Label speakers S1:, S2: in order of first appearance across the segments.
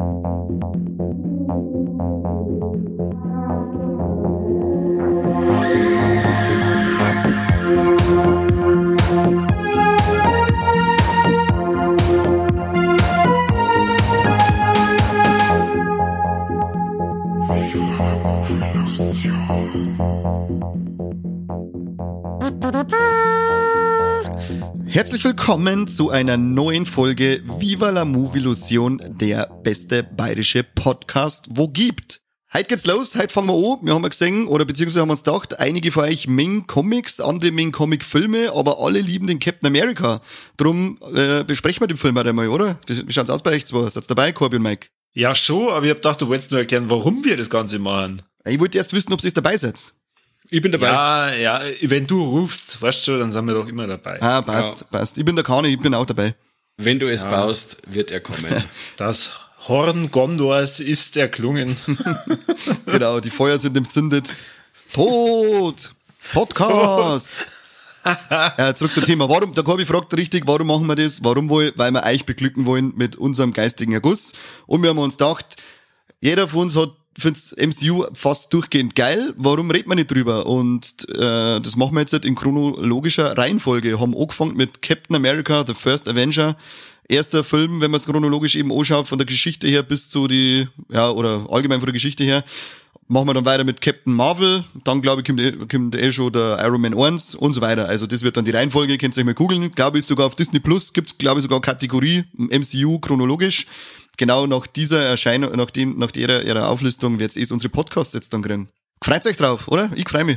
S1: Thank you. Herzlich willkommen zu einer neuen Folge Viva la Movie Illusion, der beste bayerische Podcast, wo gibt. Heute geht's los, heute fangen wir an. Wir haben ja gesehen, oder beziehungsweise haben uns gedacht, einige von euch mengen Comics, andere mengen Comic-Filme, aber alle lieben den Captain America. Drum äh, besprechen wir den Film halt einmal, oder? Wie schaut's aus bei euch zwei? Seid dabei, Corby und Mike?
S2: Ja, schon, aber ich hab gedacht, du wolltest nur erklären, warum wir das Ganze machen.
S1: Ich wollte erst wissen, ob ihr dabei seid.
S3: Ich bin dabei.
S2: Ja, ja, wenn du rufst, weißt du, dann sind wir doch immer dabei.
S1: Ah, passt, passt. Ich bin der Kani, ich bin auch dabei.
S3: Wenn du es baust, wird er kommen.
S2: Das Horn Gondors ist erklungen.
S1: Genau, die Feuer sind entzündet. Tod! Podcast! ja, zurück zum Thema. Warum, der Corby fragt richtig, warum machen wir das? Warum wohl? Weil wir euch beglücken wollen mit unserem geistigen Erguss. Und wir haben uns gedacht, jeder von uns hat find's MCU fast durchgehend geil. Warum redet man nicht drüber? Und äh, das machen wir jetzt halt in chronologischer Reihenfolge. Haben angefangen mit Captain America, The First Avenger. Erster Film, wenn man es chronologisch eben anschaut, von der Geschichte her bis zu die, ja, oder allgemein von der Geschichte her. Machen wir dann weiter mit Captain Marvel, dann glaube ich kommt, eh- kommt eh schon der Iron Man 1 und so weiter. Also das wird dann die Reihenfolge, könnt ihr euch mal googeln. Glaube ich sogar auf Disney Plus gibt's glaube ich sogar Kategorie MCU chronologisch. Genau nach dieser Erscheinung, nach dem, nach ihrer, ihrer Auflistung wird's eh unsere Podcasts jetzt dann kriegen. Freut euch drauf, oder? Ich freu mich.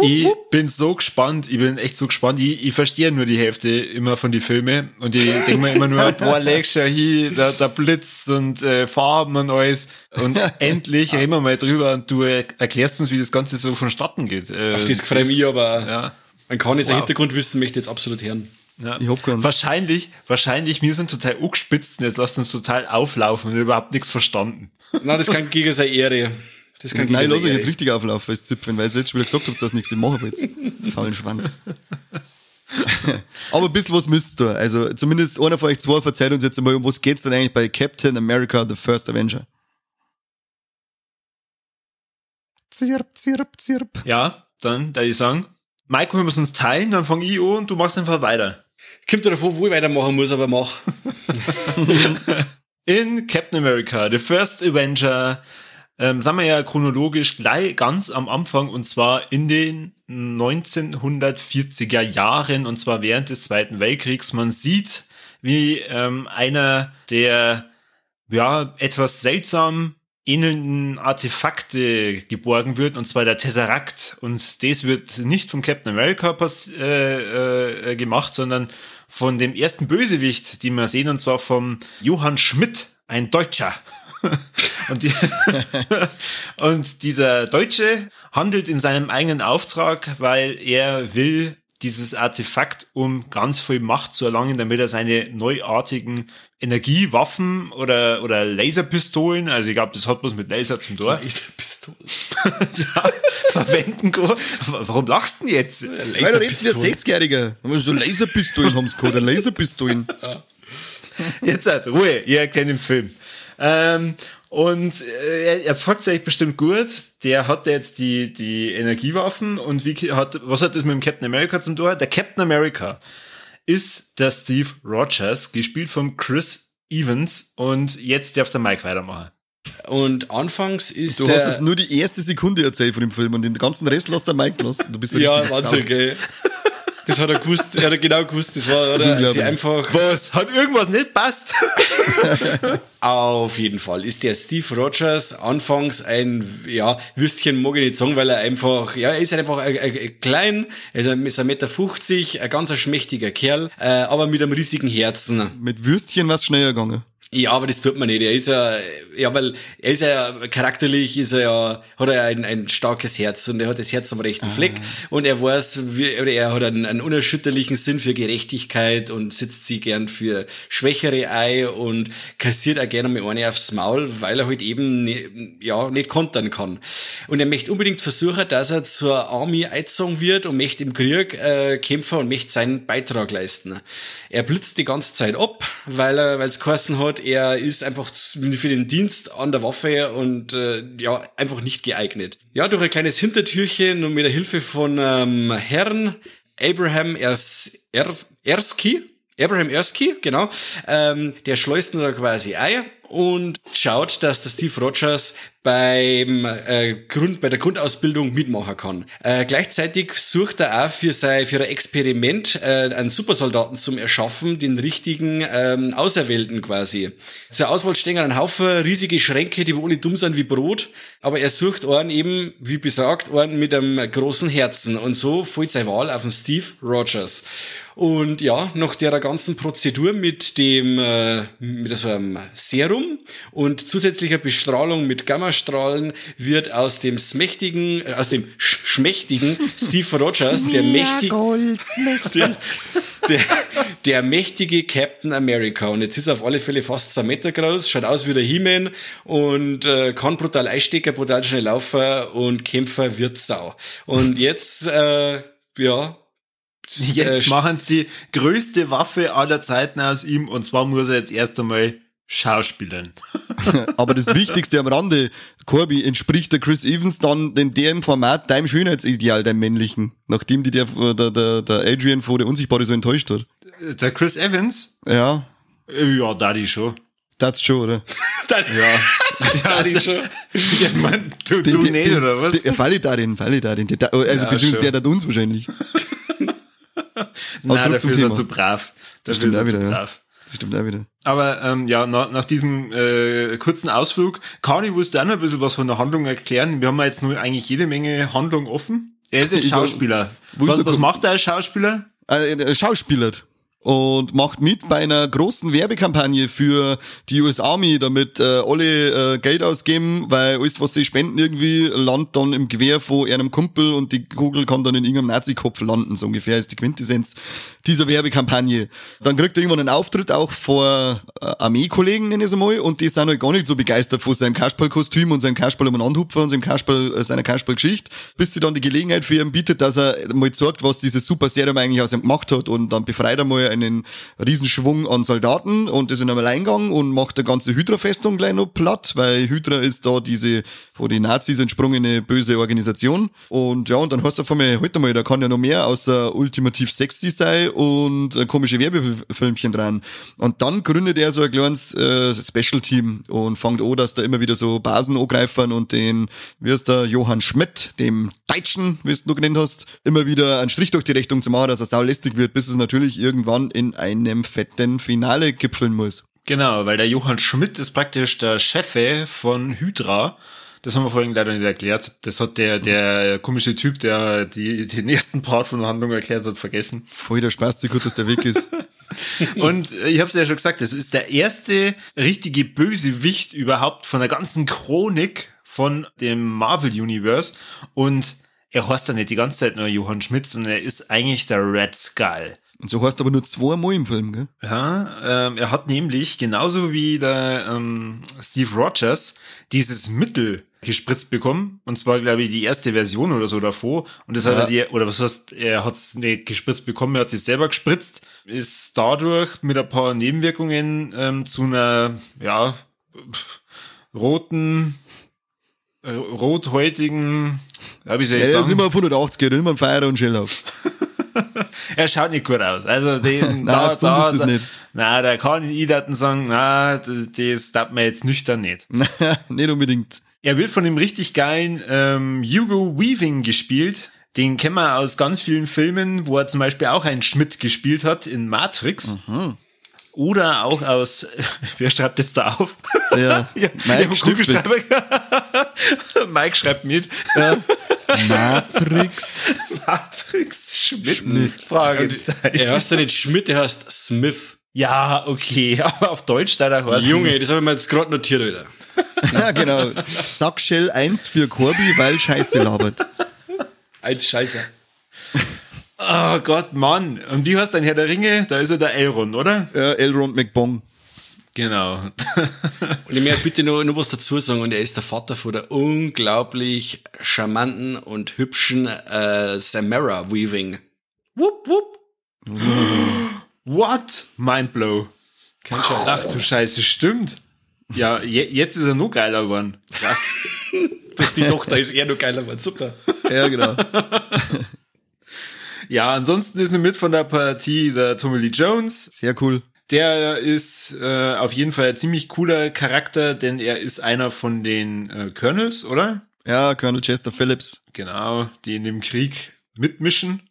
S2: Ich bin so gespannt, ich bin echt so gespannt. Ich, ich verstehe nur die Hälfte immer von die Filme und ich denke mir immer nur, boah, schon hier, da, da Blitz und äh, Farben und alles. Und endlich reden wir mal drüber und du er- erklärst uns, wie das Ganze so vonstatten geht. Äh,
S3: Auf das freue ich mich aber.
S2: Ja.
S3: Ein
S2: Wow.
S3: Hintergrundwissen möchte jetzt absolut hören.
S2: Ja.
S1: Ich hab keins.
S2: Wahrscheinlich, wahrscheinlich, wir sind total angespitzt und jetzt lassen uns total auflaufen und überhaupt nichts verstanden.
S3: Nein, das kann gegen seine Ehre. Das kann
S1: Nein, lass euch jetzt richtig auflaufen als Zipfen, weil ihr jetzt schon wieder gesagt habt, dass nichts ich mache jetzt. Faulen Schwanz. Aber ein bisschen was müsst ihr. Also zumindest einer von euch zwei verzeiht uns jetzt einmal, um was geht's denn eigentlich bei Captain America, The First Avenger? Zirp, zirp, zirp.
S2: Ja, dann, da ich sagen, Mike, wir müssen uns teilen, dann fang ich an und du machst einfach weiter.
S3: Kommt darauf wo ich weitermachen muss, aber mach.
S2: In Captain America, The First Avenger, ähm, sind wir ja chronologisch gleich ganz am Anfang und zwar in den 1940er Jahren und zwar während des Zweiten Weltkriegs. Man sieht, wie ähm, einer der ja etwas seltsam ähnelnden Artefakte geborgen wird, und zwar der Tesseract. Und das wird nicht vom Captain America äh, äh, gemacht, sondern von dem ersten Bösewicht, den wir sehen, und zwar vom Johann Schmidt, ein Deutscher. und, die, und dieser Deutsche handelt in seinem eigenen Auftrag, weil er will dieses Artefakt, um ganz viel Macht zu erlangen, damit er seine neuartigen Energiewaffen oder, oder Laserpistolen, also ich glaube, das hat was mit Laser zum Tor,
S3: Laserpistole.
S2: ja, verwenden kann. Warum lachst du denn jetzt?
S1: Weil du redest wie ein 60-Jähriger. So Laserpistolen haben sie gehabt, Laserpistolen.
S2: Jetzt halt Ruhe, ihr kennt den Film. Ähm, und äh, er, sagt sich bestimmt gut, der hat jetzt die, die Energiewaffen und wie hat, was hat das mit dem Captain America zum Tor? Der Captain America ist der Steve Rogers, gespielt von Chris Evans und jetzt darf der Mike weitermachen.
S3: Und anfangs ist
S1: Du
S3: der...
S1: hast jetzt nur die erste Sekunde erzählt von dem Film und den ganzen Rest lässt der Mike gelassen. Du bist
S3: ja,
S1: richtiger
S3: Wahnsinn, gell. Das hat er gewusst, er hat genau gewusst, das war, oder?
S1: unglaublich.
S3: Sie einfach,
S2: Was? Hat irgendwas nicht passt?
S3: auf jeden Fall ist der Steve Rogers anfangs ein, ja, Würstchen mag ich nicht sagen, weil er einfach, ja, er ist einfach ein, ein, ein klein, er ist ein, Meter 50, ein ganz schmächtiger Kerl, äh, aber mit einem riesigen Herzen.
S1: Mit Würstchen was schneller gegangen.
S3: Ja, aber das tut man nicht. Er ist ja, ja, weil er ist ja charakterlich, ist er ja, hat er ein, ein starkes Herz und er hat das Herz am rechten Fleck und er weiß, wie, er hat einen, einen unerschütterlichen Sinn für Gerechtigkeit und sitzt sie gern für Schwächere ein und kassiert auch gerne mal eine aufs Maul, weil er halt eben ne, ja nicht kontern kann. Und er möchte unbedingt versuchen, dass er zur Army eingezogen wird und möchte im Krieg äh, kämpfen und möchte seinen Beitrag leisten. Er blitzt die ganze Zeit ab, weil er, weil es hat, er ist einfach für den Dienst an der Waffe und äh, ja, einfach nicht geeignet. Ja, durch ein kleines Hintertürchen und mit der Hilfe von ähm, Herrn Abraham Ers Ers Erski, Abraham Erskine, genau. Ähm, der schleust da quasi Eier und schaut, dass der Steve Rogers beim äh, Grund, bei der Grundausbildung mitmachen kann. Äh, gleichzeitig sucht er auch für sein für ein Experiment äh, einen Supersoldaten zum Erschaffen, den richtigen ähm, Auserwählten quasi. Zur Auswahl stehen ein Haufen riesige Schränke, die nicht dumm sind wie Brot, aber er sucht einen eben, wie besagt, einen mit einem großen Herzen und so fällt seine Wahl auf den Steve Rogers. Und ja, nach der ganzen Prozedur mit dem äh, mit so einem Serum und zusätzlicher Bestrahlung mit Gammastrahlen wird aus dem smächtigen, äh, aus dem sch schmächtigen Steve Rogers der mächtige der, der, der mächtige Captain America. Und jetzt ist er auf alle Fälle fast zwei Meter groß, schaut aus wie der He-Man und äh, kann brutal einstecken, brutal schnell laufen und Kämpfer wird Sau. Und jetzt, äh, ja,
S2: Jetzt äh, machen sie die größte Waffe aller Zeiten aus ihm und zwar muss er jetzt erst einmal schauspielern.
S1: Aber das Wichtigste am Rande, Corby, entspricht der Chris Evans dann in dem Format deinem Schönheitsideal, deinem männlichen, nachdem die der, der, der, der Adrian vor der Unsichtbare so enttäuscht hat.
S2: Der Chris Evans?
S1: Ja.
S2: Ja, Daddy schon.
S1: Das schon, oder?
S2: ja. Daddy schon. Ja, man, du, du den, nicht, oder was?
S1: Der Falle darin, Falle darin. Also, ja, beziehungsweise der hat uns wahrscheinlich.
S2: Nein, dafür ist er zu brav.
S1: Dafür ist er zu brav. Das stimmt auch wieder.
S2: Aber ähm, ja, nach, nach diesem äh, kurzen Ausflug, Kani, du auch noch ein bisschen was von der Handlung erklären? Wir haben ja jetzt nur eigentlich jede Menge Handlung offen. Er ist jetzt Schauspieler. Was, was macht er als Schauspieler?
S1: Äh, er schauspielert und macht mit bei einer großen Werbekampagne für die US Army, damit äh, alle äh, Geld ausgeben, weil alles, was sie spenden irgendwie, landet dann im Gewehr von einem Kumpel und die Kugel kann dann in irgendeinem Nazi-Kopf landen, so ungefähr ist die Quintessenz dieser Werbekampagne. Dann kriegt er irgendwann einen Auftritt auch vor äh, Armeekollegen, nenne ich es einmal, und die sind halt gar nicht so begeistert von seinem Kasperlkostüm und seinem Kasperl um Anhupfer und seinem Kasperl, äh, seiner Kasperlgeschichte, bis sie dann die Gelegenheit für ihn bietet, dass er mal zeigt, was dieses Super Serum eigentlich aus ihm gemacht hat und dann befreit er mal einen Riesenschwung an Soldaten und ist in einem Alleingang und macht der ganze Hydra-Festung gleich noch platt, weil Hydra ist da diese von den Nazis entsprungene böse Organisation. Und ja, und dann hast du von mir, heute mal, da kann ja noch mehr außer ultimativ sexy sein und komische Werbefilmchen dran. Und dann gründet er so ein kleines äh, Special-Team und fängt an, dass da immer wieder so Basen angreifen und den, wie heißt der, Johann Schmidt, dem Deutschen, wie du genannt hast, immer wieder einen Strich durch die Rechnung zu machen, dass er saulästig wird, bis es natürlich irgendwann in einem fetten Finale gipfeln muss.
S2: Genau, weil der Johann Schmidt ist praktisch der Chefe von Hydra. Das haben wir vorhin leider nicht erklärt. Das hat der, der komische Typ, der die, den ersten Part von der Handlung erklärt hat, vergessen.
S1: Voll der Spaß, wie gut dass der Weg ist.
S2: Und ich habe es ja schon gesagt, das ist der erste richtige Bösewicht überhaupt von der ganzen Chronik von dem Marvel Universe. Und er heißt dann nicht die ganze Zeit nur Johann Schmidt, sondern er ist eigentlich der Red Skull.
S1: Und so heißt aber nur zweimal im Film, gell?
S2: Ja, ähm, er hat nämlich genauso wie der ähm, Steve Rogers dieses Mittel gespritzt bekommen. Und zwar, glaube ich, die erste Version oder so davor. Und das ja. hat er sich, oder was heißt, er hat es nicht gespritzt bekommen, er hat sich selber gespritzt, ist dadurch mit ein paar Nebenwirkungen ähm, zu einer, ja, roten, rothäutigen,
S1: ja, soll ich ja, sagen? Er ist immer 180 immer ein Feier und Schellhaus.
S2: er schaut nicht gut aus. Also den, na, da, da, ist das nicht. Na, der kann in Idaten sagen, na, das, das darf man jetzt nüchtern nicht.
S1: nicht unbedingt.
S2: Er wird von dem richtig geilen ähm, Hugo Weaving gespielt. Den kennen wir aus ganz vielen Filmen, wo er zum Beispiel auch einen Schmidt gespielt hat in Matrix. Mhm. Oder auch aus, wer schreibt jetzt da auf?
S1: Ja, ja Mike,
S2: Mike schreibt mit.
S1: Ja. Matrix.
S2: Matrix Schmidt. Schmidt. Fragezeichen.
S3: Er heißt ja nicht Schmidt, er heißt Smith.
S2: Ja, okay, aber auf Deutsch da der
S3: heißt. Junge, das habe ich mir jetzt gerade notiert, wieder.
S1: ja, genau. Sag Shell 1 für Corby, weil Scheiße labert.
S3: Als Scheiße.
S2: Oh Gott, Mann. Und wie heißt dein Herr der Ringe? Da ist er der Elrond, oder?
S1: Ja, Elrond McBong.
S2: Genau.
S3: und ich möchte bitte noch, noch was dazu sagen. Und er ist der Vater von der unglaublich charmanten und hübschen äh, Samara Weaving.
S2: Wupp, wupp. What? Mindblow.
S3: Kein Scheiß.
S2: Ach du Scheiße, stimmt. Ja, je, jetzt ist er noch geiler geworden. Krass.
S3: Durch die Tochter ist er noch geiler geworden. Super.
S1: Ja, genau.
S2: Ja, ansonsten ist mit von der Partie der Tommy Lee Jones.
S1: Sehr cool.
S2: Der ist äh, auf jeden Fall ein ziemlich cooler Charakter, denn er ist einer von den äh, Colonels, oder?
S1: Ja, Colonel Chester Phillips.
S2: Genau, die in dem Krieg mitmischen,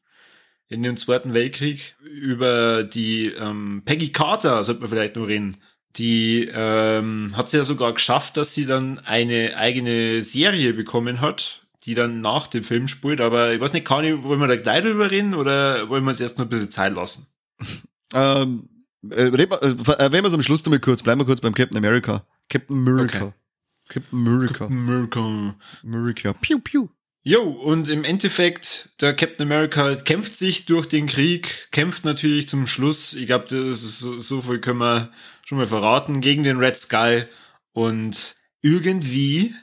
S2: in dem Zweiten Weltkrieg. Über die ähm, Peggy Carter sollte man vielleicht nur reden. Die ähm, hat es ja sogar geschafft, dass sie dann eine eigene Serie bekommen hat, die dann nach dem Film spielt. Aber ich weiß nicht, kann ich, wollen wir da gleich drüber reden oder wollen wir uns erst noch ein bisschen Zeit lassen?
S1: Ähm, äh, äh, erwähnen wir es am Schluss damit kurz. Bleiben wir kurz beim Captain America. Captain America.
S2: Okay.
S1: Captain America.
S2: America.
S1: America. Piu, piu.
S2: Jo, und im Endeffekt, der Captain America kämpft sich durch den Krieg, kämpft natürlich zum Schluss, ich glaube, so, so viel können wir schon mal verraten, gegen den Red Skull. Und irgendwie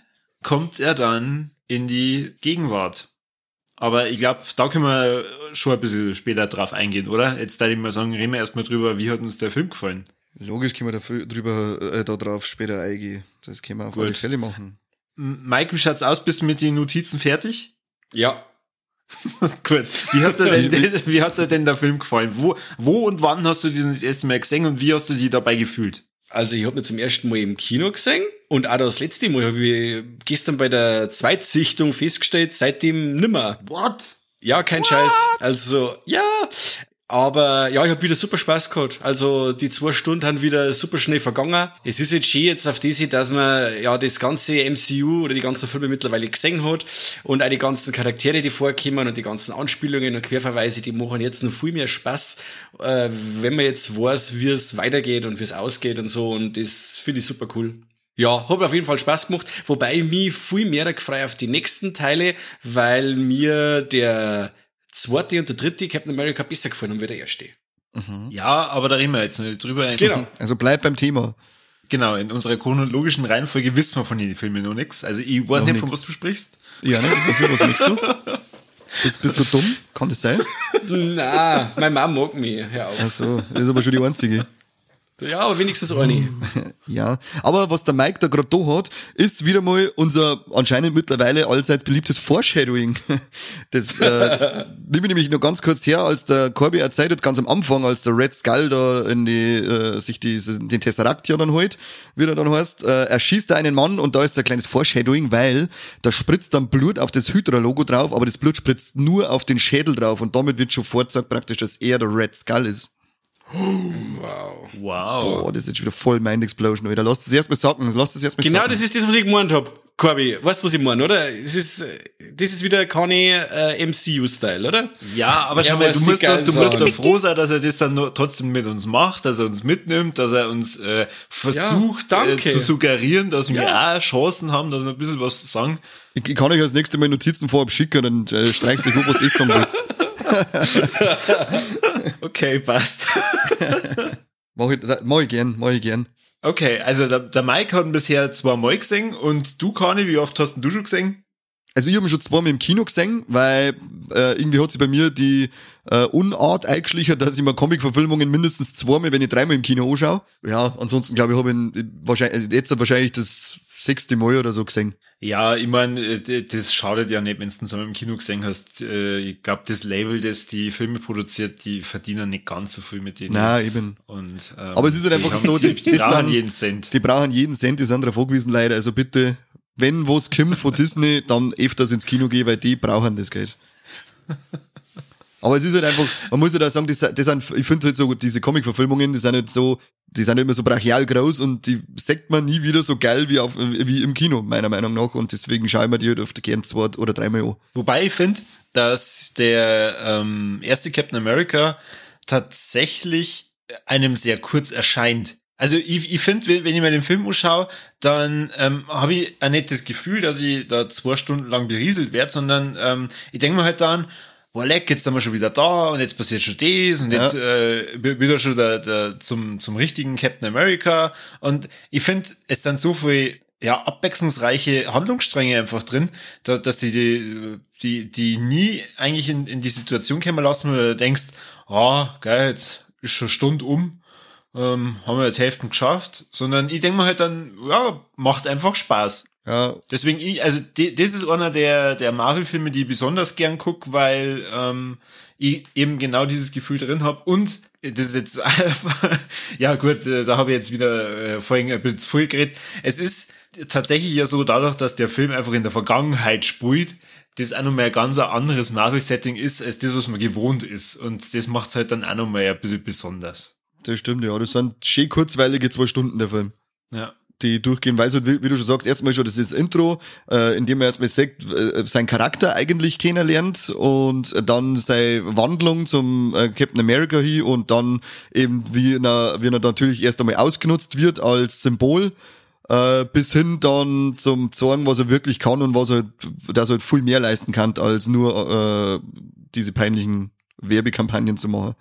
S2: kommt er dann in die Gegenwart. Aber ich glaube, da können wir schon ein bisschen später drauf eingehen, oder? Jetzt da ich mal sagen, reden wir erstmal drüber, wie hat uns der Film gefallen?
S1: Logisch können wir da drüber, äh, da drauf später eingehen. Das können wir auf alle
S2: Gut.
S1: Fälle machen.
S2: Mike, wie schaut's aus? Bist du mit den Notizen fertig?
S3: Ja.
S2: Gut. Wie hat, dir denn, wie hat dir denn der Film gefallen? Wo, wo und wann hast du den das erste Mal gesehen und wie hast du dich dabei gefühlt?
S3: Also ich habe mir zum ersten Mal im Kino gesehen und auch das letzte Mal habe ich gestern bei der Zweitsichtung festgestellt, seitdem nimmer.
S2: What?
S3: Ja, kein Scheiß. Also, ja. Aber ja, ich habe wieder super Spaß gehabt. Also die zwei Stunden haben wieder super schnell vergangen. Es ist jetzt schön jetzt auf diese, dass man ja das ganze MCU oder die ganzen Filme mittlerweile gesehen hat und auch die ganzen Charaktere, die vorkommen und die ganzen Anspielungen und Querverweise, die machen jetzt noch viel mehr Spaß, äh, wenn man jetzt weiß, wie es weitergeht und wie es ausgeht und so. Und das finde ich super cool. Ja, mir auf jeden Fall Spaß gemacht, wobei ich mich viel mehr gefreut auf die nächsten Teile, weil mir der zweite und der dritte Captain America besser gefallen haben wie der erste.
S2: Ja, aber da reden wir jetzt nicht drüber.
S3: Genau.
S1: Also bleib beim Thema.
S2: Genau, in unserer chronologischen Reihenfolge wissen wir von den Filmen noch nichts. Also ich weiß
S1: Noch
S2: nicht, von
S1: nix.
S2: was du sprichst.
S1: Ja, ne? Was, was machst du? Bist, bist du dumm? Kann das sein?
S3: Na, meine Mom mag mich. Hör auf.
S1: Ach so, das ist aber schon die einzige.
S3: Ja, aber wenigstens eine.
S1: Ja, aber was der Mike da gerade da hat, ist wieder mal unser anscheinend mittlerweile allseits beliebtes Foreshadowing. Das äh, nehme ich nämlich noch ganz kurz her, als der Corby erzählt hat, ganz am Anfang, als der Red Skull da in die, äh, sich die, den Tesseract ja dann holt, wie er dann heißt, äh, er schießt da einen Mann und da ist ein kleines Foreshadowing, weil da spritzt dann Blut auf das Hydra-Logo drauf, aber das Blut spritzt nur auf den Schädel drauf und damit wird schon vorgesagt praktisch, dass er der Red Skull ist.
S3: Wow.
S2: Wow.
S1: Oh, das ist jetzt wieder voll Mind Explosion, Alter. Lass das erstmal sacken, lass das erstmal
S3: Genau
S1: sacken.
S3: das ist das, was ich gemeint hab, Corby. Weißt du, was ich meine, oder? Das ist, das ist wieder keine äh, MCU-Style, oder?
S2: Ja, aber
S3: Er
S2: schau mal, du musst, doch, du musst doch froh sein, dass er das dann nur trotzdem mit uns macht, dass er uns mitnimmt, dass er uns äh, versucht
S3: Ja,
S2: äh, zu suggerieren, dass wir
S3: Ja.
S2: auch Chancen haben, dass wir ein bisschen was sagen.
S1: Ich, ich kann euch als nächstes Mal Notizen vorab schicken, dann äh, streicht sich hoch, was ist am Witz.
S2: Okay, passt.
S1: Mach ich, mach ich gern, mach ich gern.
S2: Okay, also der, der Mike hat bisher zweimal gesehen und du, Kani, wie oft hast du schon gesehen?
S1: Also ich habe ihn schon zweimal im Kino gesehen, weil äh, irgendwie hat sich bei mir die äh, Unart eingeschlichen, dass ich mir Comic-Verfilmungen mindestens zweimal, wenn ich dreimal im Kino anschaue. Ja, ansonsten glaube ich, habe ihn wahrscheinlich, also jetzt wahrscheinlich das sechste Mal oder so gesehen.
S2: Ja, ich meine, das schadet ja nicht, wenn du so im Kino gesehen hast. Äh, Ich glaube, das Label, das die Filme produziert, die verdienen nicht ganz so viel mit denen.
S1: Nein, eben.
S2: Und, ähm,
S1: Aber es ist halt einfach so,
S2: die,
S1: das-
S2: die
S1: das
S2: brauchen
S1: sind-
S2: jeden Cent.
S1: Die brauchen jeden Cent, die sind darauf angewiesen leider. Also bitte, wenn was kommt von Disney, dann öfters ins Kino gehen, weil die brauchen das Geld. Aber es ist halt einfach, man muss halt auch sagen, das, das sind, ich finde halt so, diese Comic-Verfilmungen, die sind halt so, die sind immer so brachial groß und die sagt man nie wieder so geil wie, auf, wie im Kino, meiner Meinung nach. Und deswegen schaue ich mir die halt oft gern zwei oder dreimal an.
S2: Wobei ich finde, dass der ähm, erste Captain America tatsächlich einem sehr kurz erscheint. Also ich, ich finde, wenn ich mir den Film anschaue, dann ähm, habe ich nicht das Gefühl, dass ich da zwei Stunden lang berieselt werde, sondern ähm, ich denke mir halt dann, boah leck, jetzt sind wir schon wieder da und jetzt passiert schon das und jetzt äh, wieder schon der, der zum, zum richtigen Captain America. Und ich finde, es sind so viel ja, abwechslungsreiche Handlungsstränge einfach drin, dass, dass die, die, die, die nie eigentlich in, in die Situation kommen lassen, wo du denkst, ah, geil, jetzt ist schon Stunde um. ähm, haben wir die Hälfte geschafft, sondern ich denke mir halt dann, ja, macht einfach Spaß.
S1: Ja,
S2: Deswegen, ich, also das ist einer der, der Marvel-Filme, die ich besonders gern guck, weil ähm, ich eben genau dieses Gefühl drin habe. Und das ist jetzt einfach, ja gut, äh, da habe ich jetzt wieder äh, vorhin ein bisschen zu viel geredet. Es ist tatsächlich ja so, dadurch, dass der Film einfach in der Vergangenheit spielt, das auch nochmal ein ganz anderes Marvel-Setting ist, als das, was man gewohnt ist. Und das macht's halt dann auch nochmal ein bisschen besonders.
S1: das stimmt, ja. Das sind schön kurzweilige zwei Stunden, der Film.
S2: Ja.
S1: Die durchgehen, weil so, wie, wie du schon sagst, erstmal schon das ist das Intro, äh, in dem er erstmal sagt, äh, seinen Charakter eigentlich kennenlernt und dann seine Wandlung zum äh, Captain America hin und dann eben wie er, wie er natürlich erst einmal ausgenutzt wird als Symbol, äh, bis hin dann zum zeigen, was er wirklich kann und was er, dass er halt viel mehr leisten kann, als nur äh, diese peinlichen Werbekampagnen zu machen.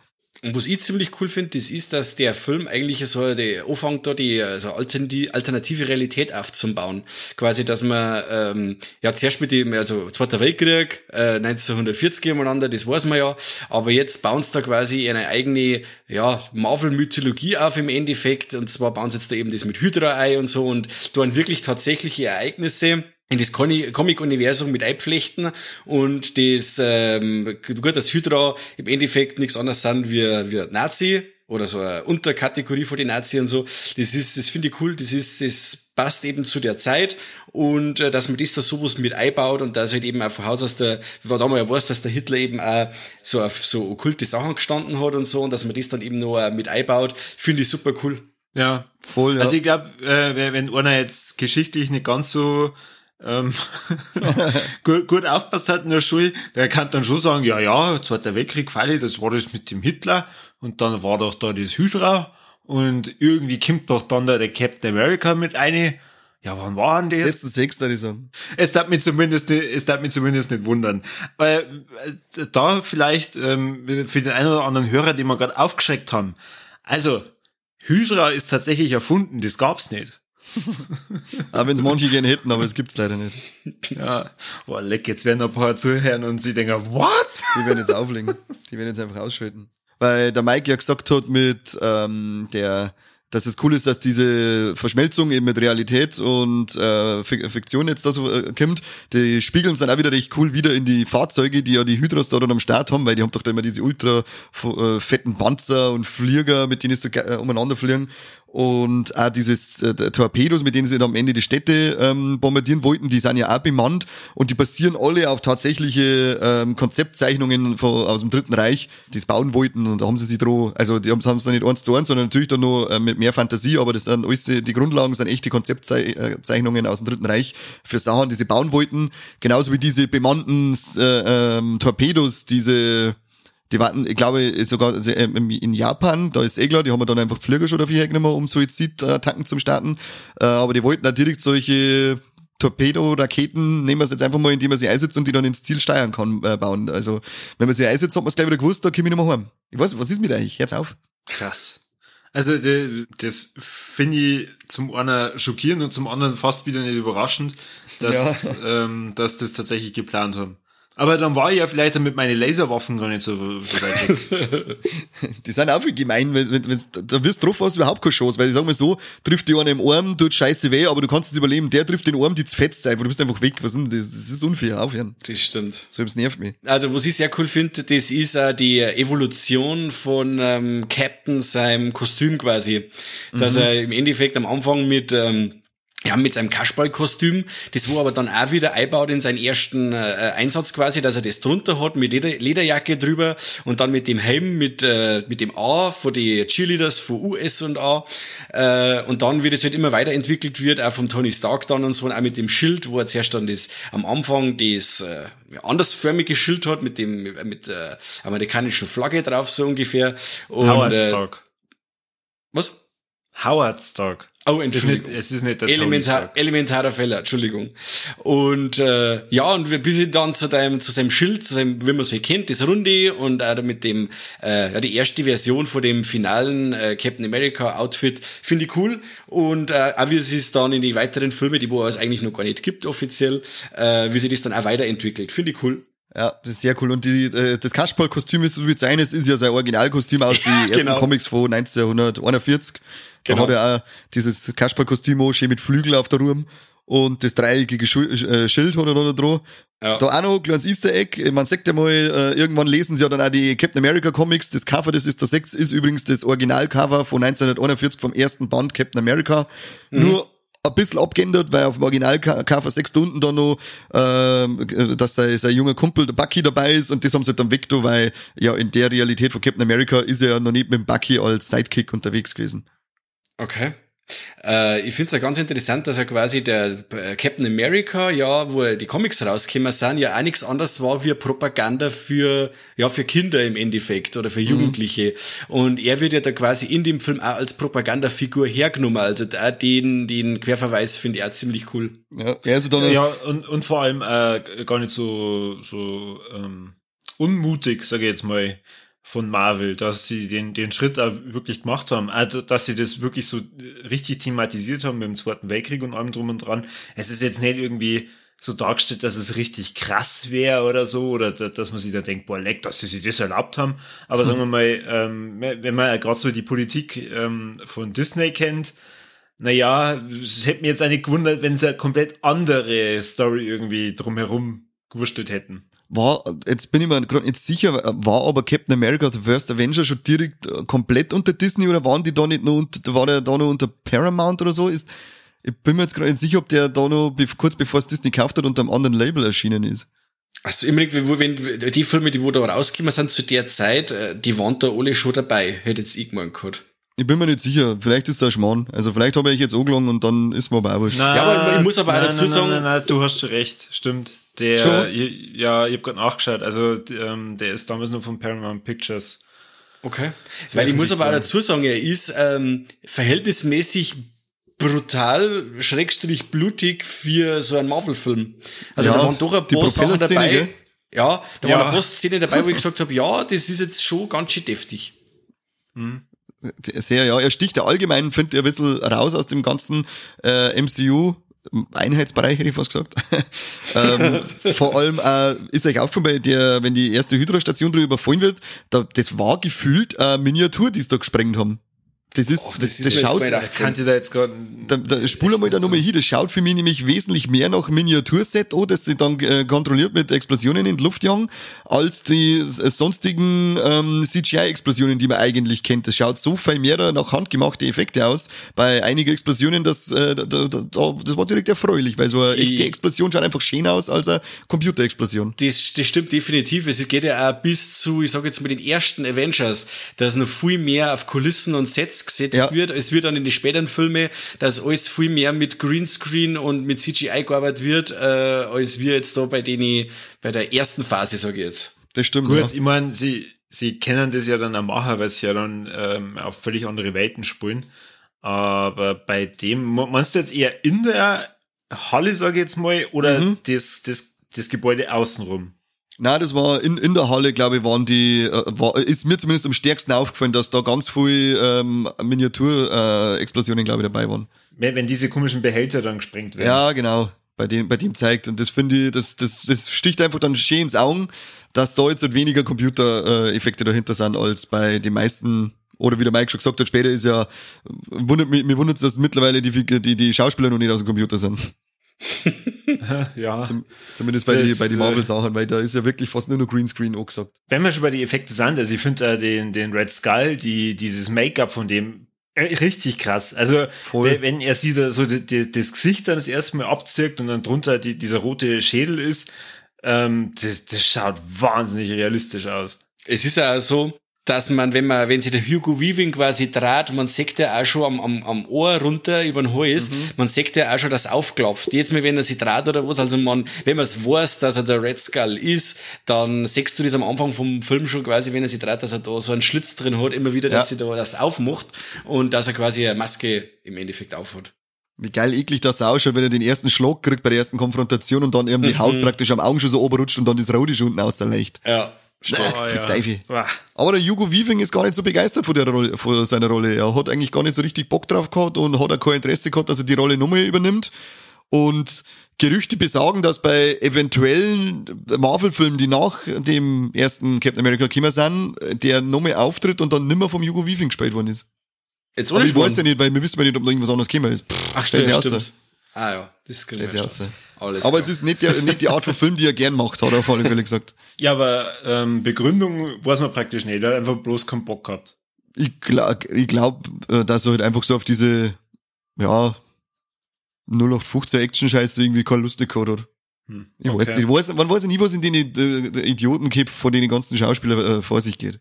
S3: Und was ich ziemlich cool finde, das ist, dass der Film eigentlich so die, anfängt da die also alternative alternative Realität aufzubauen. Quasi, dass man ähm, ja zuerst mit dem, also Zweiter Weltkrieg, äh, 1940 umeinander, das weiß man ja, aber jetzt bauen sie da quasi eine eigene ja, Marvel-Mythologie auf im Endeffekt. Und zwar bauen sie jetzt da eben das mit Hydra ein und so und tun wirklich tatsächliche Ereignisse in das Comic-Universum mit einflechten und das, ähm, gut, das Hydra im Endeffekt nichts anderes sind wie, wie Nazi oder so eine Unterkategorie von den Nazi und so. Das ist, das finde ich cool, das ist, das passt eben zu der Zeit und äh, dass man das da sowas mit einbaut und dass halt eben auch von Haus aus der, wie war damals ja weiß, dass der Hitler eben auch so auf so okkulte Sachen gestanden hat und so und dass man das dann eben noch äh, mit einbaut, finde ich super cool.
S2: Ja,
S1: Voll, ja.
S2: Also ich glaube, äh, wenn einer jetzt geschichtlich nicht ganz so ähm, gut, gut aufpasst hat in der Schule, der kann dann schon sagen, ja, ja, Zweiter Weltkrieg, Falle, das war das mit dem Hitler und dann war doch da das Hydra und irgendwie kommt doch dann da der Captain America mit eine. Ja, wann war denn das?
S1: Letzten Sechs, würde ich sagen.
S2: Es darf mich zumindest nicht, es darf mich zumindest nicht wundern. Weil äh, da vielleicht ähm, für den einen oder anderen Hörer, den wir gerade aufgeschreckt haben. Also, Hydra ist tatsächlich erfunden, das gab's nicht.
S1: Auch wenn es manche gerne hätten, aber es gibt's leider nicht.
S2: Ja, boah, leck, jetzt werden ein paar zuhören und sie denken, what?
S1: Die werden jetzt auflegen. Die werden jetzt einfach ausschalten. Weil der Mike ja gesagt hat mit ähm, der dass es cool ist, dass diese Verschmelzung eben mit Realität und äh, Fik- Fiktion jetzt da so äh, kommt. Die spiegeln dann auch wieder recht cool wieder in die Fahrzeuge, die ja die Hydras da dann am Start haben, weil die haben doch da immer diese ultra äh, fetten Panzer und Flieger, mit denen sie so äh, umeinander fliegen. Und auch dieses äh, Torpedos, mit denen sie dann am Ende die Städte ähm, bombardieren wollten, die sind ja auch bemannt. Und die basieren alle auf tatsächliche ähm, Konzeptzeichnungen von, aus dem Dritten Reich, die es bauen wollten. Und da haben sie sich drauf, also die haben es dann nicht eins zu eins, sondern natürlich dann nur äh, mit mehr Fantasie, aber das sind alles, die Grundlagen sind echte Konzeptzeichnungen aus dem Dritten Reich für Sachen, die sie bauen wollten, genauso wie diese bemannten äh, ähm, Torpedos, diese die warten, ich glaube, sogar also, ähm, in Japan, da ist eh klar, die haben dann einfach Flieger schon dafür hergenommen, um Suizidattacken zum Starten. Äh, aber die wollten da direkt solche Torpedo-Raketen, nehmen wir es jetzt einfach mal, indem man sie einsetzt und die dann ins Ziel steuern kann, äh, bauen. Also, wenn man sie einsetzt, hat man es gleich wieder gewusst, da komme ich nicht mehr heim. Ich weiß, was ist mit euch? Herz auf.
S2: Krass. Also das finde ich zum einen schockierend und zum anderen fast wieder nicht überraschend, dass, ähm, dass das tatsächlich geplant haben. Aber dann war ich ja vielleicht mit meinen Laserwaffen gar nicht so, so weit weg.
S1: Die sind auch viel gemein, wenn, wenn, wenn's, da wirst du drauf, hast du überhaupt keine Chance, weil ich sag mal so, trifft die einer im Arm, tut scheiße weh, aber du kannst es überleben. Der trifft den Arm, die fetzt einfach, du bist einfach weg. Was ist denn das? Das ist unfair, aufhören.
S3: Das stimmt.
S1: So, das nervt mich.
S3: Also, was ich sehr cool finde, das ist äh, die Evolution von ähm, Captain seinem Kostüm quasi. Dass er im Endeffekt am Anfang mit ähm, ja, mit seinem Kasperlkostüm, das wo aber dann auch wieder einbaut in seinen ersten äh, Einsatz quasi, dass er das drunter hat mit Leder, Lederjacke drüber und dann mit dem Helm mit äh, mit dem A von die Cheerleaders von US und A äh, und dann wie das halt immer weiterentwickelt wird, auch vom Tony Stark dann und so und auch mit dem Schild, wo er zuerst dann das am Anfang das äh, andersförmige Schild hat mit dem mit der amerikanischen Flagge drauf so ungefähr und
S2: Howard
S3: äh,
S2: Stark.
S3: was?
S2: Howard Stark.
S3: Oh,
S2: Es ist
S3: Entschuldigung.
S2: nicht, es ist nicht der
S3: Elementar, elementarer Fehler, Entschuldigung. Und äh, ja, und wir bis dann zu deinem, zu seinem Schild, zu seinem, wie man es kennt, das Runde und auch mit dem, äh, ja, die erste Version von dem finalen äh, Captain America Outfit, finde ich cool. Und äh, auch wie es sich dann in die weiteren Filme, die wo es eigentlich noch gar nicht gibt offiziell, äh, wie sich das dann auch weiterentwickelt, finde ich cool.
S1: Ja, das ist sehr cool. Und die, äh, das Kasperl-Kostüm ist so wie seines, ist ja sein Originalkostüm aus
S3: Ja,
S1: den ersten
S3: genau.
S1: Comics von 1941.
S3: Genau.
S1: Da hat er auch dieses Kasperl-Kostüm auch schön mit Flügel auf der Ruhm. Und das dreieckige äh, Schild hat er da dran.
S3: Ja.
S1: Da auch noch ein kleines Easter Egg. Man sagt ja mal, äh, irgendwann lesen sie ja dann auch die Captain America Comics. Das Cover, das ist der 6, ist übrigens das Originalcover von 1941 vom ersten Band Captain America. Nur ein bisschen abgeändert, weil auf dem Originalcover 6 unten da noch, ähm, dass sein, sein junger Kumpel, der Bucky, dabei ist und das haben sie dann weg, da, weil ja in der Realität von Captain America ist er ja noch nicht mit dem Bucky als Sidekick unterwegs gewesen.
S3: Okay. Äh, ich finde es ja ganz interessant, dass er quasi der äh, Captain America, ja, wo die Comics rausgekommen sind, ja auch nichts anderes war wie Propaganda für, ja, für Kinder im Endeffekt oder für Jugendliche. Und er wird ja da quasi in dem Film auch als Propagandafigur hergenommen. Also da den, den Querverweis finde ich auch ziemlich cool.
S1: Ja, er ist dann
S2: Ja, und, und vor allem äh, gar nicht so, so ähm, unmutig, sage ich jetzt mal, von Marvel, dass sie den, den Schritt auch wirklich gemacht haben, also, dass sie das wirklich so richtig thematisiert haben mit dem Zweiten Weltkrieg und allem drum und dran. Es ist jetzt nicht irgendwie so dargestellt, dass es richtig krass wäre oder so, oder da, dass man sich da denkt, boah, leck, dass sie sich das erlaubt haben. Aber sagen wir mal, ähm, wenn man gerade so die Politik ähm, von Disney kennt, naja, es hätte mir jetzt eigentlich gewundert, wenn sie eine komplett andere Story irgendwie drumherum gewurstelt hätten.
S1: War, jetzt bin ich mir gerade nicht sicher, war aber Captain America The First Avenger schon direkt äh, komplett unter Disney oder waren die da nicht noch unter, war der da noch unter Paramount oder so? Ist, ich bin mir jetzt gerade nicht sicher, ob der da noch kurz bevor es Disney gekauft hat unter einem anderen Label erschienen ist.
S3: Also immer, wenn die Filme, die wo da rausgekommen sind zu der Zeit, äh, die waren da alle schon dabei, hätte jetzt ich gemeint gehabt.
S1: Ich bin mir nicht sicher, vielleicht ist das Schmarrn. Also vielleicht habe ich jetzt angelangt und dann ist mir aber auch wurscht.
S3: Ja, aber ich muss aber auch
S2: nein,
S3: dazu
S2: nein,
S3: sagen-
S2: Nein, nein, nein, du hast schon recht, stimmt. Der,
S1: Schon?
S2: ja, ich habe gerade nachgeschaut, also ähm, der ist damals nur von Paramount Pictures.
S3: Okay. Weil ich muss aber auch dazu sagen, er ist ähm, verhältnismäßig brutal, schrägstrich blutig für so einen Marvel-Film. Also
S1: Ja,
S3: da waren doch ein
S1: die
S3: paar Sachen dabei.
S1: gell?
S3: Ja, da
S2: Ja.
S3: waren ein paar Szenen dabei, wo ich gesagt habe, ja, das ist jetzt schon ganz schön deftig.
S1: Sehr, ja. Er sticht ja allgemein, finde ich, ein bisschen raus aus dem ganzen äh, MCU. Einheitsbereich hätte ich fast gesagt. ähm, vor allem äh, ist euch aufgefallen, bei der, wenn die erste Hydra-Station drüber überfallen wird, da, das war gefühlt eine Miniatur, die sie da gesprengt haben. Das ist, das, das,
S3: ist mir
S1: schaut,
S2: Ich kannte da jetzt gerade.
S1: da, da spul mal da nochmal hin, das schaut für mich nämlich wesentlich mehr nach Miniaturset an, das sie dann äh, kontrolliert mit Explosionen in die Luft jagen, als die äh, sonstigen ähm, CGI-Explosionen, die man eigentlich kennt. Das schaut so viel mehr nach handgemachte Effekte aus. Bei einigen Explosionen, das, äh, da, da, da, das war direkt erfreulich, weil so eine echte Explosion schaut einfach schön aus als eine Computerexplosion.
S3: Das, das stimmt definitiv. Es geht ja auch bis zu, ich sag jetzt mal, den ersten Avengers, dass noch viel mehr auf Kulissen und Sets gesetzt
S1: Ja.
S3: wird. Es wird dann in die späteren Filme, dass alles viel mehr mit Greenscreen und mit CGI gearbeitet wird, äh, als wir jetzt da bei denen, bei der ersten Phase, sage ich jetzt.
S1: Das stimmt.
S2: Gut,
S1: ja.
S2: ich meine, sie, sie kennen das ja dann auch machen, weil sie ja dann ähm, auf völlig andere Welten spielen. Aber bei dem, meinst du jetzt eher in der Halle, sage ich jetzt mal, oder
S1: Mhm.
S2: das, das, das Gebäude außenrum?
S1: Na, das war in, in der Halle, glaube ich, waren die, äh, war, ist mir zumindest am stärksten aufgefallen, dass da ganz viel ähm, Miniatur-Explosionen, äh, glaube ich, dabei waren.
S2: Wenn, wenn diese komischen Behälter dann gesprengt werden.
S1: Ja, genau. Bei dem, bei dem zeigt. Und das finde ich, das, das, das sticht einfach dann schön ins Augen, dass da jetzt halt weniger Computereffekte dahinter sind als bei den meisten. Oder wie der Mike schon gesagt hat, später ist ja, wundert mich, mir wundert es, dass mittlerweile die, die, die Schauspieler noch nicht aus dem Computer sind.
S2: ja.
S1: Zum, zumindest bei den bei die
S2: äh,
S1: Marvel-Sachen, weil da ist ja wirklich fast nur noch Greenscreen angesagt.
S2: Wenn wir schon bei den Effekten sind, also ich finde äh, den, den Red Skull, die, dieses Make-up von dem äh, richtig krass. Also
S1: Voll.
S2: wenn, er sieht, so die, die, das Gesicht dann das erste Mal abzirkt und dann drunter die, dieser rote Schädel ist, ähm, das, das schaut wahnsinnig realistisch aus.
S3: Es ist ja auch so, dass man, wenn man, wenn sich der Hugo Weaving quasi draht, man sieht ja auch schon am, am, am Ohr runter über den Hals, man sieht ja auch schon, dass aufklopft. Jetzt mal, wenn er sich draht oder was, also man, wenn man es weiß, dass er der Red Skull ist, dann siehst du das am Anfang vom Film schon quasi, wenn er sich draht, dass er da so einen Schlitz drin hat, immer wieder, dass
S1: Ja.
S3: sie da das aufmacht und dass er quasi eine Maske im Endeffekt aufhat.
S1: Wie geil eklig das ausschaut, wenn er den ersten Schlag kriegt bei der ersten Konfrontation und dann eben die Haut praktisch am Augen schon so oberrutscht und dann das Rote schon unten aus der Licht.
S3: Ja.
S2: Oh,
S1: Für Teufel.
S2: Wah.
S1: Aber der Hugo Weaving ist gar nicht so begeistert von, der Rolle, von seiner Rolle. Er hat eigentlich gar nicht so richtig Bock drauf gehabt und hat auch kein Interesse gehabt, dass er die Rolle nochmal übernimmt. Und Gerüchte besagen, dass bei eventuellen Marvel-Filmen, die nach dem ersten Captain America gekommen sind, der nochmal auftritt und dann nimmer vom Hugo Weaving gespielt worden ist.
S3: Jetzt
S1: Aber ich weiß ja nicht, weil wir wissen ja nicht, ob noch irgendwas anderes gekommen ist. Pff,
S3: Ach, stimmt, stimmt. Ah ja, das
S1: sich
S3: ich
S1: raus.
S3: Alles
S1: Aber
S3: klar.
S1: es ist nicht, der, nicht die Art von Film, die er gern macht, hat er auf alle Fälle gesagt.
S2: Ja, aber ähm, Begründung weiß man praktisch nicht. Er hat einfach bloß keinen Bock gehabt.
S1: Ich glaube, ich glaub, äh, dass er halt einfach so auf diese, ja, 0815 Action-Scheiße irgendwie keine Lust gehabt hat.
S2: Hm,
S1: Ich weiß nicht, ich weiß, man weiß ja nie, was in den äh, Idiotenköpfen von den ganzen Schauspielern äh, vor sich geht.